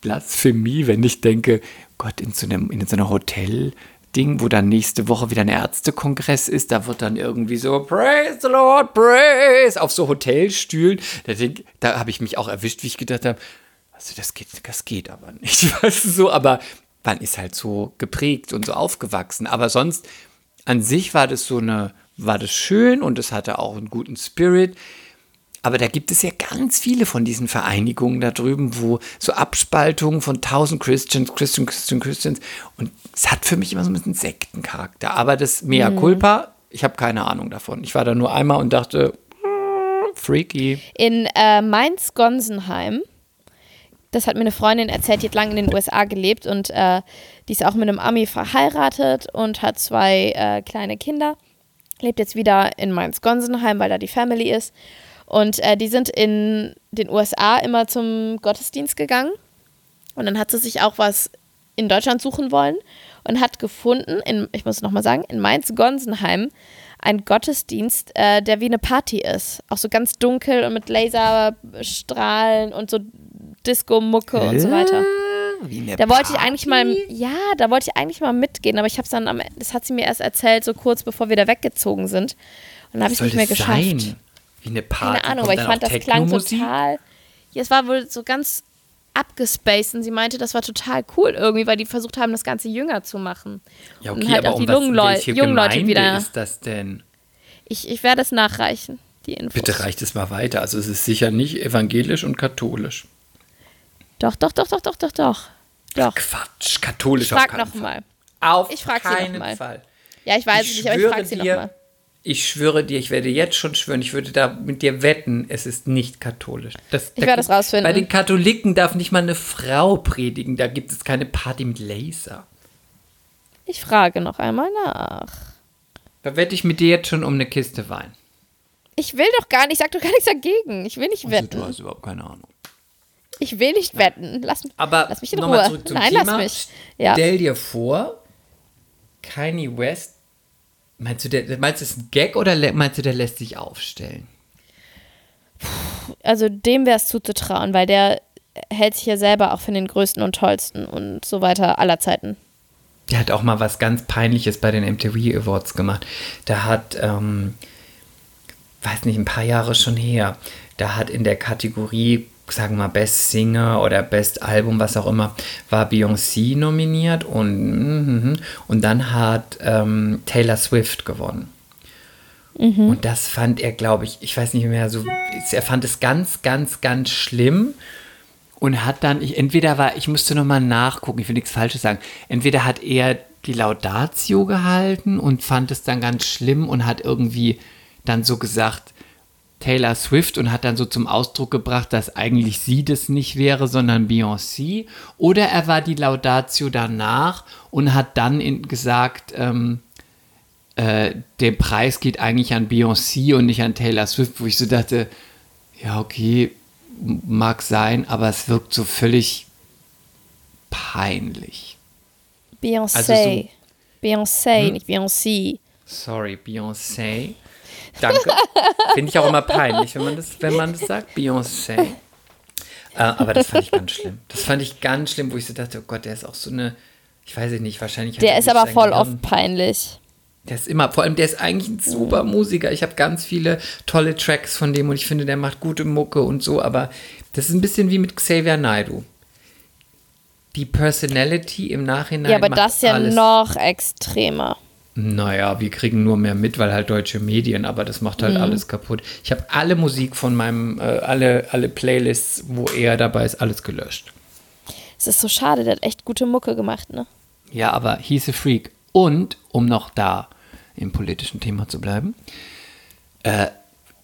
Blasphemie, wenn ich denke, Gott, in so einem, in so einer Hotel, Ding, wo dann nächste Woche wieder ein Ärztekongress ist. Da wird dann irgendwie so Praise the Lord, Praise auf so Hotelstühlen. Da, da habe ich mich auch erwischt, wie ich gedacht habe, also das geht, das geht aber nicht. Weißt du so, aber man ist halt so geprägt und so aufgewachsen. Aber sonst an sich war das so eine, war das schön und es hatte auch einen guten Spirit. Aber da gibt es ja ganz viele von diesen Vereinigungen da drüben, wo so Abspaltungen von tausend Christians, Christian, Christian, Christians. Und es hat für mich immer so ein bisschen Sektencharakter. Aber das Mea culpa, ich habe keine Ahnung davon. Ich war da nur einmal und dachte, mm, freaky. In äh, Mainz-Gonsenheim, das hat mir eine Freundin erzählt, die hat lange in den USA gelebt und äh, die ist auch mit einem Ami verheiratet und hat zwei äh, kleine Kinder. Lebt jetzt wieder in Mainz-Gonsenheim, weil da die Family ist. Und äh, die sind in den USA immer zum Gottesdienst gegangen. Und dann hat sie sich auch was in Deutschland suchen wollen und hat gefunden, in, ich muss nochmal sagen, in Mainz-Gonsenheim einen Gottesdienst, äh, der wie eine Party ist. Auch so ganz dunkel und mit Laserstrahlen und so Disco-Mucke und so weiter. Wie eine Da wollte ich eigentlich mal, Party? ja, da wollte ich eigentlich mal mitgehen, aber ich habe es dann am Ende, das hat sie mir erst erzählt, so kurz bevor wir da weggezogen sind. Und dann habe ich Soll nicht mehr geschafft. sein? Wie eine Party. Keine Ahnung, aber ich fand das klang total. Ja, es war wohl so ganz abgespaced und sie meinte, das war total cool irgendwie, weil die versucht haben, das Ganze jünger zu machen. Ja, Und okay, halt aber auch um die was, jungen jungen Leute wieder- ist das denn? Ich, ich werde es nachreichen, die Infos. Bitte reicht es mal weiter. Also es ist sicher nicht evangelisch und katholisch. Doch, doch, doch, doch, doch, doch, doch. Doch. Quatsch, katholisch Ich auf frag keinen nochmal. Fall. Auf Ich frag sie noch keinen mal. Fall. Ja, ich weiß es ich nicht, aber ich frage sie nochmal. Ich schwöre dir, ich werde jetzt schon schwören, ich würde da mit dir wetten, es ist nicht katholisch. Das, Ich da werde es rausfinden. Bei den Katholiken darf nicht mal eine Frau predigen, da gibt es keine Party mit Laser. Ich frage noch einmal nach. Da wette ich mit dir jetzt schon um eine Kiste Wein. Ich will doch gar nicht, ich sag doch gar nichts dagegen. Ich will nicht Also, wetten. du hast überhaupt keine Ahnung. Ich will nicht wetten. Lass, Aber lass mich in nochmal Ruhe. zurück zum Nein, Thema. lass mich. Ja. Stell dir vor, Kanye West, meinst du, der, meinst du, das ist ein Gag oder meinst du, der lässt sich aufstellen? Also dem wäre es zuzutrauen, weil der hält sich ja selber auch für den größten und tollsten und so weiter aller Zeiten. Der hat auch mal was ganz Peinliches bei den MTV Awards gemacht. Da hat, ähm, weiß nicht, ein paar Jahre schon her, da hat in der Kategorie, sagen wir mal, Best Singer oder Best Album, was auch immer, war Beyoncé nominiert und, mhm, und dann hat ähm, Taylor Swift gewonnen. Und das fand er, glaube ich, ich weiß nicht mehr so, er fand es ganz, ganz, ganz schlimm und hat dann, ich, entweder war, ich musste nochmal nachgucken, ich will nichts Falsches sagen, entweder hat er die Laudatio gehalten und fand es dann ganz schlimm und hat irgendwie dann so gesagt, Taylor Swift und hat dann so zum Ausdruck gebracht, dass eigentlich sie das nicht wäre, sondern Beyoncé. Oder er war die Laudatio danach und hat dann in, gesagt, ähm, äh, der Preis geht eigentlich an Beyoncé und nicht an Taylor Swift, wo ich so dachte, ja, okay, mag sein, aber es wirkt so völlig peinlich. Beyoncé. Also so- Beyoncé, Hm? nicht Beyoncé. Sorry, Beyoncé. Danke. Finde ich auch immer peinlich, wenn man das, wenn man das sagt. Beyoncé. Äh, aber das fand ich ganz schlimm. Das fand ich ganz schlimm, wo ich so dachte, oh Gott, der ist auch so eine, ich weiß es nicht, wahrscheinlich. Der er ist aber voll Gehirn- oft peinlich. Der ist immer, vor allem der ist eigentlich ein super Musiker. Ich habe ganz viele tolle Tracks von dem und ich finde, der macht gute Mucke und so, aber das ist ein bisschen wie mit Xavier Naidoo. Die Personality im Nachhinein. ja, aber das ist ja alles. noch extremer. Naja, wir kriegen nur mehr mit, weil halt deutsche Medien, aber das macht Mhm. halt alles kaputt. Ich habe alle Musik von meinem, äh, alle, alle Playlists, wo er dabei ist, alles gelöscht. Es ist so schade, der hat echt gute Mucke gemacht, ne? Ja, aber he's a freak. Und, um noch da im politischen Thema zu bleiben, äh,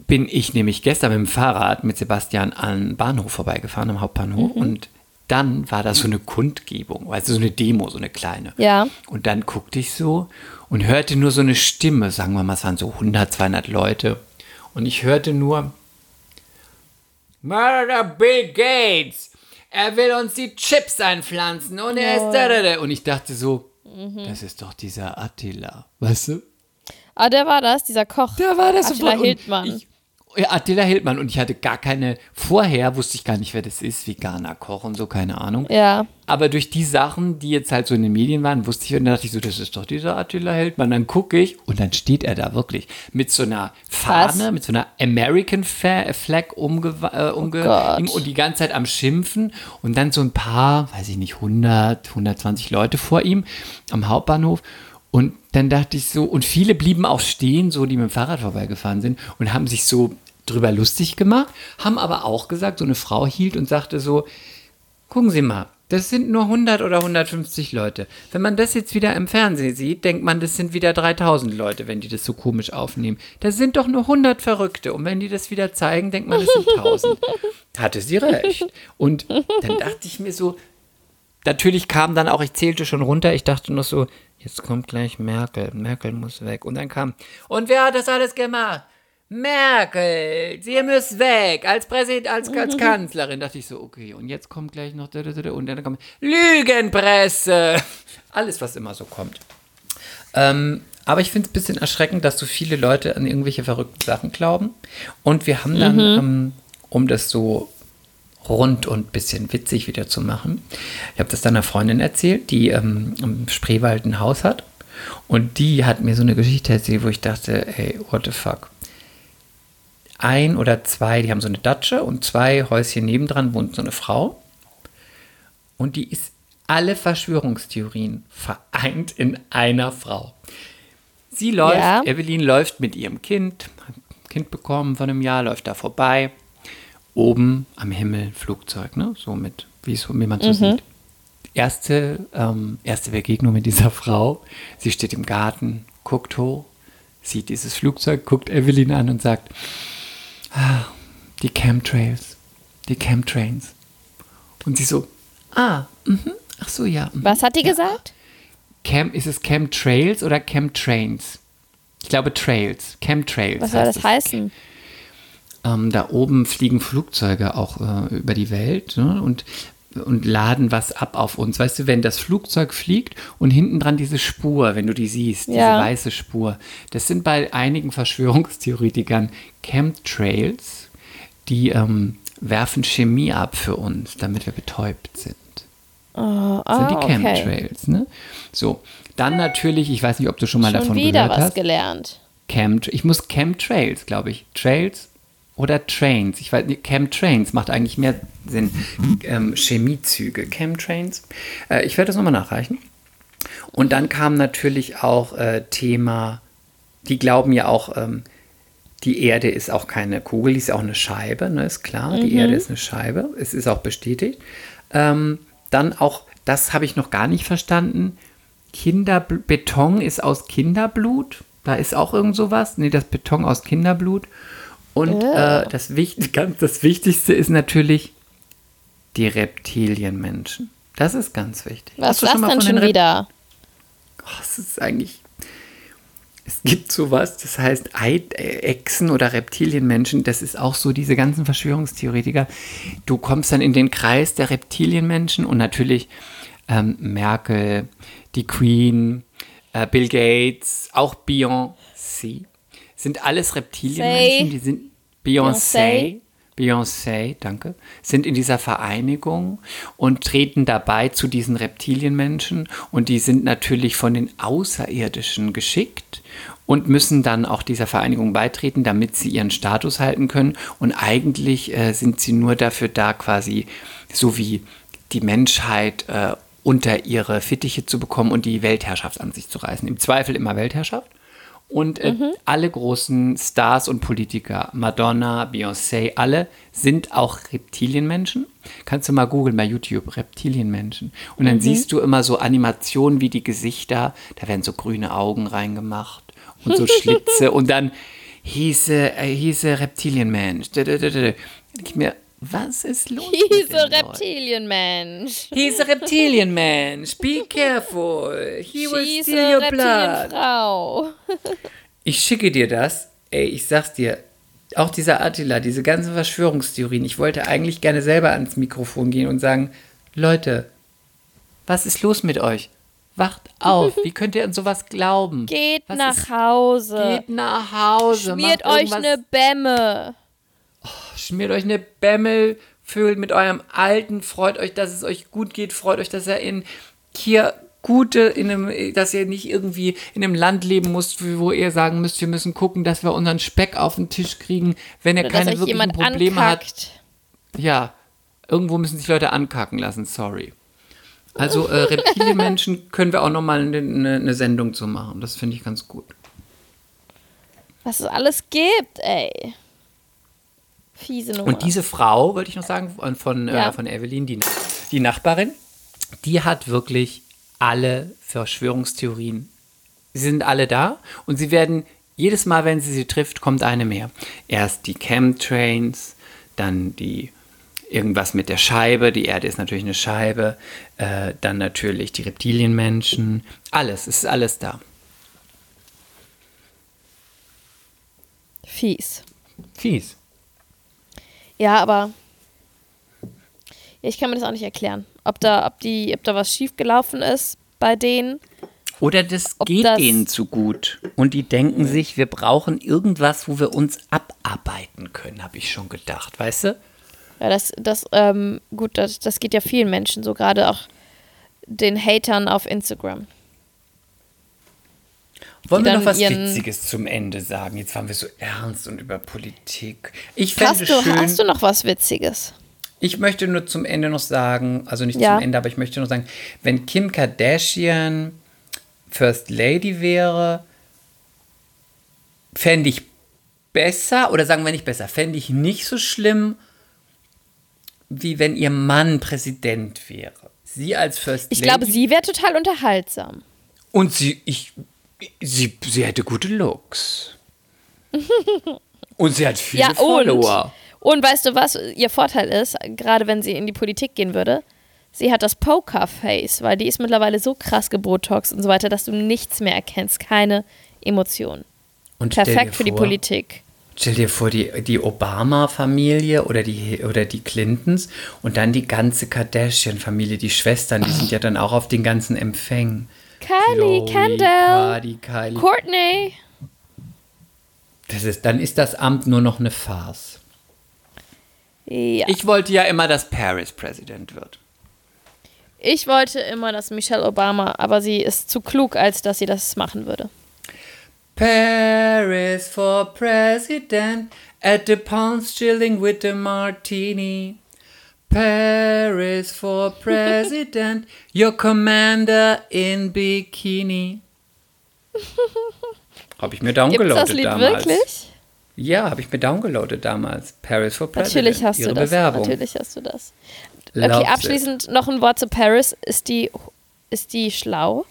bin ich nämlich gestern mit dem Fahrrad mit Sebastian an Bahnhof vorbeigefahren, am Hauptbahnhof. Und dann war da so eine Kundgebung, also so eine Demo, so eine kleine. Ja. Und dann guckte ich so und hörte nur so eine Stimme, sagen wir mal, es waren so 100, 200 Leute. Und ich hörte nur, Murder Bill Gates! Er will uns die Chips einpflanzen und er ist da, da, da. Und ich dachte so, das ist doch dieser Attila, weißt du? Ah, der war das, dieser Koch. Da war das Attila. Und Hildmann. Ich, Ja, Attila Hildmann. Und ich hatte gar keine, vorher wusste ich gar nicht, wer das ist, veganer Koch und so, keine Ahnung. Ja. Aber durch die Sachen, die jetzt halt so in den Medien waren, wusste ich, und dann dachte ich so, das ist doch dieser Attila Hildmann. Dann gucke ich und dann steht er da wirklich mit so einer Fahne, Krass. mit so einer American Flag umge äh, umge Gott. und die ganze Zeit am Schimpfen und dann so ein paar, weiß ich nicht, 100, 120 Leute vor ihm am Hauptbahnhof. Und dann dachte ich so, und viele blieben auch stehen, so die mit dem Fahrrad vorbeigefahren sind und haben sich so drüber lustig gemacht, haben aber auch gesagt, so eine Frau hielt und sagte so, gucken Sie mal, das sind nur 100 oder 150 Leute. Wenn man das jetzt wieder im Fernsehen sieht, denkt man, das sind wieder 3000 Leute, wenn die das so komisch aufnehmen. Das sind doch nur 100 Verrückte. Und wenn die das wieder zeigen, denkt man, das sind 1000. Hatte sie recht. Und dann dachte ich mir so, natürlich kam dann auch, ich zählte schon runter, ich dachte noch so, jetzt kommt gleich Merkel, Merkel muss weg. Und dann kam, und wer hat das alles gemacht? Merkel, sie müsst weg, als Präsident, als, als Kanzlerin. Dachte ich so, okay, und jetzt kommt gleich noch, und dann kommt Lügenpresse. Alles, was immer so kommt. Ähm, aber ich finde es ein bisschen erschreckend, dass so viele Leute an irgendwelche verrückten Sachen glauben. Und wir haben dann, ähm, um das so rund und ein bisschen witzig wieder zu machen, ich habe das dann einer Freundin erzählt, die ähm, im Spreewald ein Haus hat. Und die hat mir so eine Geschichte erzählt, wo ich dachte, ey, what the fuck. Ein oder zwei, die haben so eine Datsche und zwei Häuschen nebendran wohnt so eine Frau. Und die ist alle Verschwörungstheorien vereint in einer Frau. Sie läuft, Ja. Evelyn läuft mit ihrem Kind, hat ein Kind bekommen von einem Jahr, läuft da vorbei. Oben am Himmel ein Flugzeug, ne? So mit, wie, man so sieht. Erste, ähm, erste Begegnung mit dieser Frau. Sie steht im Garten, guckt hoch, sieht dieses Flugzeug, guckt Evelyn an und sagt, ah, die Chemtrails, die Chemtrains. Und sie so, ah, mhm, ach so, ja. mhm. Was hat die gesagt? Chem, ist es Chemtrails oder Chemtrains? Ich glaube Trails, Chemtrails. Was soll heißt das es. Ähm, da oben fliegen Flugzeuge auch äh, über die Welt ne? und, und laden was ab auf uns. Weißt du, wenn das Flugzeug fliegt und hinten dran diese Spur, wenn du die siehst, diese Ja. weiße Spur, das sind bei einigen Verschwörungstheoretikern Chemtrails, die ähm, werfen Chemie ab für uns, damit wir betäubt sind. Oh, Das sind die ah, okay. Chemtrails, ne? So, dann natürlich, ich weiß nicht, ob du schon mal Schon davon wieder gehört was hast. gelernt. Chem, ich muss Chemtrails, glaube ich. Trails oder Trains. Ich weiß nicht, Chemtrains macht eigentlich mehr Sinn. Ähm, Chemiezüge, Chemtrains. Äh, ich werde das nochmal nachreichen. Und dann kam natürlich auch äh, Thema, die glauben ja auch, ähm, die Erde ist auch keine Kugel, die ist auch eine Scheibe, ne, ist klar. Die Erde ist eine Scheibe, es ist auch bestätigt. Ähm, dann auch, das habe ich noch gar nicht verstanden, Kinderbl Beton ist aus Kinderblut. Da ist auch irgend sowas. Nee, das Beton aus Kinderblut. Und äh, das, Wicht ganz, das Wichtigste ist natürlich die Reptilienmenschen. Das ist ganz wichtig. Was ist das denn schon Rep- wieder? Oh, es ist eigentlich. Es gibt sowas, das heißt äh, Echsen oder Reptilienmenschen. Das ist auch so diese ganzen Verschwörungstheoretiker. Du kommst dann in den Kreis der Reptilienmenschen und natürlich ähm, Merkel, die Queen, äh, Bill Gates, auch Beyoncé. Sind alles Reptilienmenschen, die sind Beyoncé. Beyoncé. Danke, sind in dieser Vereinigung und treten dabei zu diesen Reptilienmenschen und die sind natürlich von den Außerirdischen geschickt und müssen dann auch dieser Vereinigung beitreten, damit sie ihren Status halten können und eigentlich äh, sind sie nur dafür da, quasi so wie die Menschheit äh, unter ihre Fittiche zu bekommen und die Weltherrschaft an sich zu reißen. Im Zweifel immer Weltherrschaft. Und äh, alle großen Stars und Politiker, Madonna, Beyoncé, alle sind auch Reptilienmenschen. Kannst du mal googeln bei YouTube, Reptilienmenschen. Und dann siehst du immer so Animationen wie die Gesichter, da werden so grüne Augen reingemacht und so Schlitze und dann hieß äh, hieße Reptilienmensch. Da, da, da, da. Denk Ich mir, was ist los? den Leuten? Reptilienmensch. He's a Reptilienmensch. Be careful. He will She's steal a your blood. Reptilienfrau. Ich schicke dir das. Ey, ich sag's dir. Auch dieser Attila, diese ganzen Verschwörungstheorien. Ich wollte eigentlich gerne selber ans Mikrofon gehen und sagen, Leute, was ist los mit euch? Wacht auf. Wie könnt ihr an sowas glauben? Geht Was nach ist- Hause. Geht nach Hause. Schmiert euch eine Bämme. Schmiert euch eine Bämmel, vögelt mit eurem Alten, freut euch, dass es euch gut geht, freut euch, dass er in hier gute, in einem, dass ihr nicht irgendwie in einem Land leben müsst, wo ihr sagen müsst, wir müssen gucken, dass wir unseren Speck auf den Tisch kriegen, wenn ihr Oder keine wirklichen Probleme hat. ankackt. Ja, irgendwo müssen sich Leute ankacken lassen, sorry. Also äh, Reptilienmenschen können wir auch nochmal eine, eine Sendung zu machen. Das finde ich ganz gut. Was es alles gibt, ey. Fiese Nummer. Und diese Frau, wollte ich noch sagen, von, von, Ja. äh, von Evelyn, die, die Nachbarin, die hat wirklich alle Verschwörungstheorien. Sie sind alle da und sie werden jedes Mal, wenn sie sie trifft, kommt eine mehr. Erst die Chemtrains, dann die irgendwas mit der Scheibe, die Erde ist natürlich eine Scheibe, äh, dann natürlich die Reptilienmenschen, alles, es ist alles da. Fies. Fies. Ja, aber ich kann mir das auch nicht erklären. Ob da, ob die, ob da was schiefgelaufen ist bei denen. Oder das Ob geht das- denen zu gut. Und die denken sich, wir brauchen irgendwas, wo wir uns abarbeiten können, habe ich schon gedacht, weißt du? Ja, das, das, ähm, gut, das, das geht ja vielen Menschen so, gerade auch den Hatern auf Instagram. Wollen wir noch was Witziges zum Ende sagen? Jetzt waren wir so ernst und über Politik. Ich fände Hast du, schön, hast du noch was Witziges? ich möchte nur zum Ende noch sagen, also nicht Ja. zum Ende, aber ich möchte noch sagen, wenn Kim Kardashian First Lady wäre, fände ich besser, oder sagen wir nicht besser, fände ich nicht so schlimm, wie wenn ihr Mann Präsident wäre. Sie als First Ich Lady. glaube, sie wäre total unterhaltsam. Und sie, ich, sie, sie hätte gute Looks. und sie hat viele Ja, und, Follower. und weißt du, was ihr Vorteil ist, gerade wenn sie in die Politik gehen würde? Sie hat das Pokerface, weil die ist mittlerweile so krass gebotox und so weiter, dass du nichts mehr erkennst, keine Emotionen. Und Perfekt für die vor- Politik. Stell dir vor, die, die Obama-Familie oder die, oder die Clintons und dann die ganze Kardashian-Familie, die Schwestern, die sind ja dann auch auf den ganzen Empfängen. Kylie, Khloe, Kendall, Cardi, Kylie. Courtney. Das ist, dann ist das Amt nur noch eine Farce. Ja. Ich wollte ja immer, dass Paris Präsident wird. Ich wollte immer, dass Michelle Obama, aber sie ist zu klug, als dass sie das machen würde. Paris for president at the pounds chilling with the martini. Paris for president, your commander in bikini. Habe ich mir downgeloadet das Lied damals. wirklich? Ja, habe ich mir downgeloadet damals. Paris for president. Natürlich hast ihre du das. Bewerbung. Natürlich hast du das. Loves Okay, it. abschließend noch ein Wort zu Paris. Ist die, ist die schlau?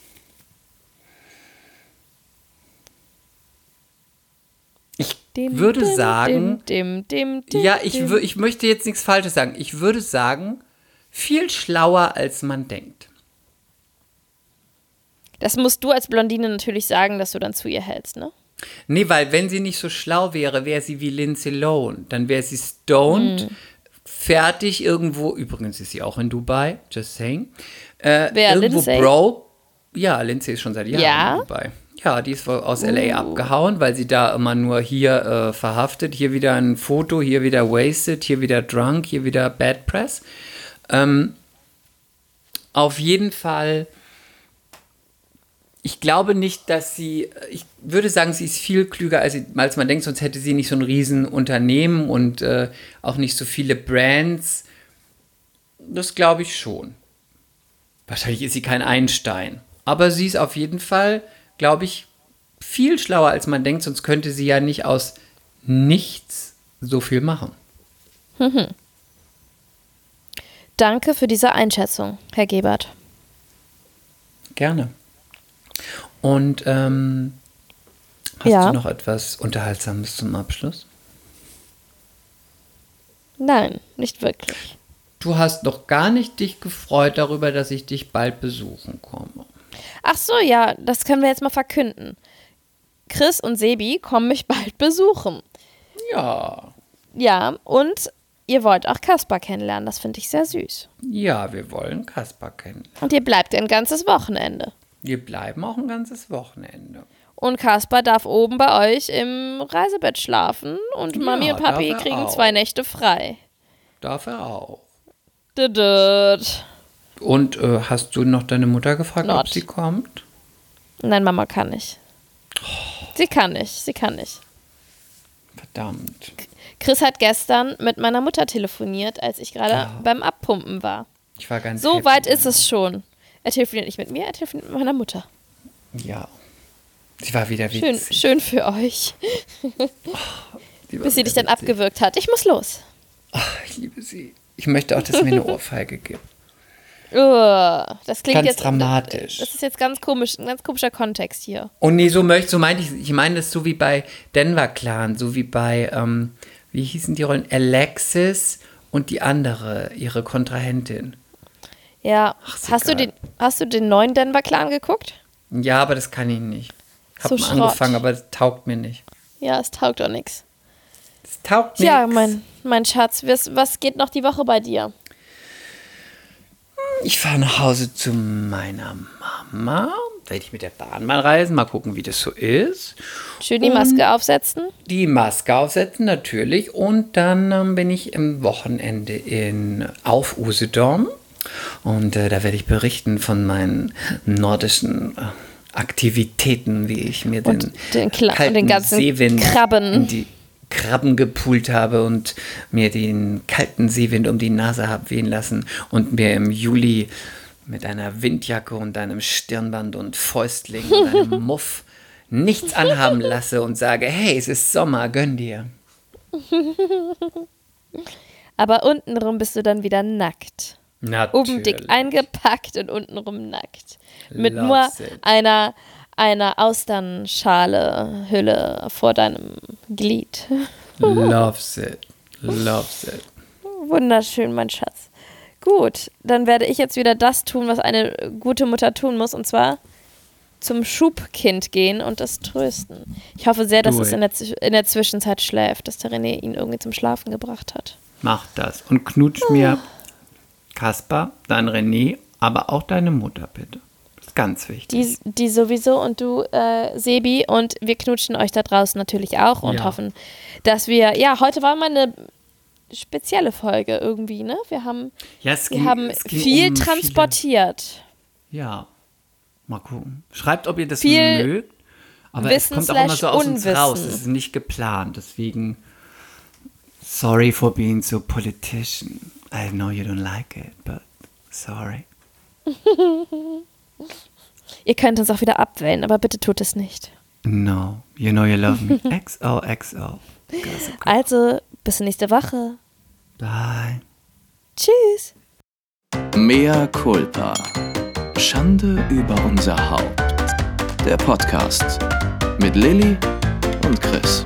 Dim, würde dim, sagen, Dim, ja, ich, ich möchte jetzt nichts Falsches sagen. Ich würde sagen, viel schlauer, als man denkt. Das musst du als Blondine natürlich sagen, dass du dann zu ihr hältst, ne? Nee, weil wenn sie nicht so schlau wäre, wäre sie wie Lindsay Lohan. Dann wäre sie stoned, Hm. fertig irgendwo. Übrigens ist sie auch in Dubai, just saying. Äh, Wer, irgendwo Lindsay? broke. Ja, Lindsay ist schon seit Jahren Ja? in Dubai. Ja, die ist aus Uh. LA abgehauen, weil sie da immer nur hier äh, verhaftet. Hier wieder ein Foto, hier wieder wasted, hier wieder drunk, hier wieder bad press. Ähm, auf jeden Fall ich glaube nicht, dass sie, ich würde sagen, sie ist viel klüger, als, sie, als man denkt, sonst hätte sie nicht so ein Riesenunternehmen und äh, auch nicht so viele Brands. Das glaube ich schon. Wahrscheinlich ist sie kein Einstein. Aber sie ist auf jeden Fall, glaube ich, viel schlauer, als man denkt, sonst könnte sie ja nicht aus nichts so viel machen. Danke für diese Einschätzung, Herr Gebert. Gerne. Und ähm, hast Ja. du noch etwas Unterhaltsames zum Abschluss? Nein, nicht wirklich. Du hast noch gar nicht dich gefreut darüber, dass ich dich bald besuchen komme. Ach so, ja, das können wir jetzt mal verkünden. Chris und Sebi kommen mich bald besuchen. Ja, Ja, und ihr wollt auch Kaspar kennenlernen. Das finde ich sehr süß. ja, wir wollen Kaspar kennen. Und ihr bleibt ein ganzes Wochenende. Wir bleiben auch ein ganzes Wochenende. Und Kaspar darf oben bei euch im Reisebett schlafen und Ja, Mami und Papi kriegen auch. zwei Nächte frei. Darf er auch. Düdüt. Und äh, hast du noch deine Mutter gefragt, ob Not. sie kommt? Nein, Mama kann nicht. Sie kann nicht, sie kann nicht. Verdammt. Chris hat gestern mit meiner Mutter telefoniert, als ich gerade Ja. beim Abpumpen war. Ich war ganz So happy. weit ist es schon. Er telefoniert nicht mit mir, er telefoniert mit meiner Mutter. Ja. Sie war wieder Schön, witzig. schön für euch. War Bis sie dich dann witzig. abgewürgt hat. Ich muss los. Ach, ich liebe sie. Ich möchte auch, dass sie mir eine Ohrfeige gibt. Das klingt Ganz jetzt dramatisch. Das ist jetzt ganz komisch, ein ganz komischer Kontext hier. Und nee, so möchte, so meinte ich, ich meine das so wie bei Denver Clan, so wie bei, ähm, wie hießen die Rollen? Alexis und die andere, ihre Kontrahentin. Ja, Ach, hast du, den, hast du den neuen Denver Clan geguckt? Ja, aber das kann ich nicht. Hab So mal Schrott. angefangen, aber das taugt mir nicht. Ja, es taugt auch nichts. Es taugt mir Ja, mein, mein Schatz, was, was geht noch die Woche bei dir? Ich fahre nach Hause zu meiner Mama. Werde ich mit der Bahn mal reisen, mal gucken, wie das so ist. Schön die Und- Maske aufsetzen? Die Maske aufsetzen, natürlich. Und dann ähm, bin ich im Wochenende in auf Usedom. Und äh, da werde ich berichten von meinen nordischen äh, Aktivitäten, wie ich mir Und den, den Kla- und kalten den ganzen Seewind Krabben. in die Krabben gepult habe und mir den kalten Seewind um die Nase habe wehen lassen und mir im Juli mit einer Windjacke und einem Stirnband und Fäustling und einem Muff nichts anhaben lasse und sage, hey, es ist Sommer, gönn dir. Aber untenrum bist du dann wieder nackt. Oben dick Natürlich. eingepackt und untenrum nackt. Mit Loves nur it. einer, einer Austernschale Hülle vor deinem Glied. Loves it. Loves it. Wunderschön, mein Schatz. Gut, dann werde ich jetzt wieder das tun, was eine gute Mutter tun muss, und zwar zum Schubkind gehen und das trösten. Ich hoffe sehr, dass Do es in der, in der Zwischenzeit schläft, dass der René ihn irgendwie zum Schlafen gebracht hat. Mach das. Und knutsch mir Kaspar, dein René, aber auch deine Mutter, bitte. Ganz wichtig. Die, die sowieso und du, äh, Sebi, und wir knutschen euch da draußen natürlich auch und Ja. hoffen, dass wir, ja, heute war mal eine spezielle Folge irgendwie, ne? Wir haben, ja, es wir ging- haben es ging viel um transportiert. Viele, ja. Mal gucken. Schreibt, ob ihr das Viel mögt. Aber es Wissen kommt auch immer so aus uns raus. Unwissen. Es ist nicht geplant. Deswegen, sorry for being so politician. I know you don't like it, but sorry. Ihr könnt uns auch wieder abwählen, aber bitte tut es nicht. No, you know you love me. XOXO. Also, bis nächste Woche. Bye. Tschüss. Mea culpa. Schande über unser Haupt. Der Podcast mit Lilly und Chris.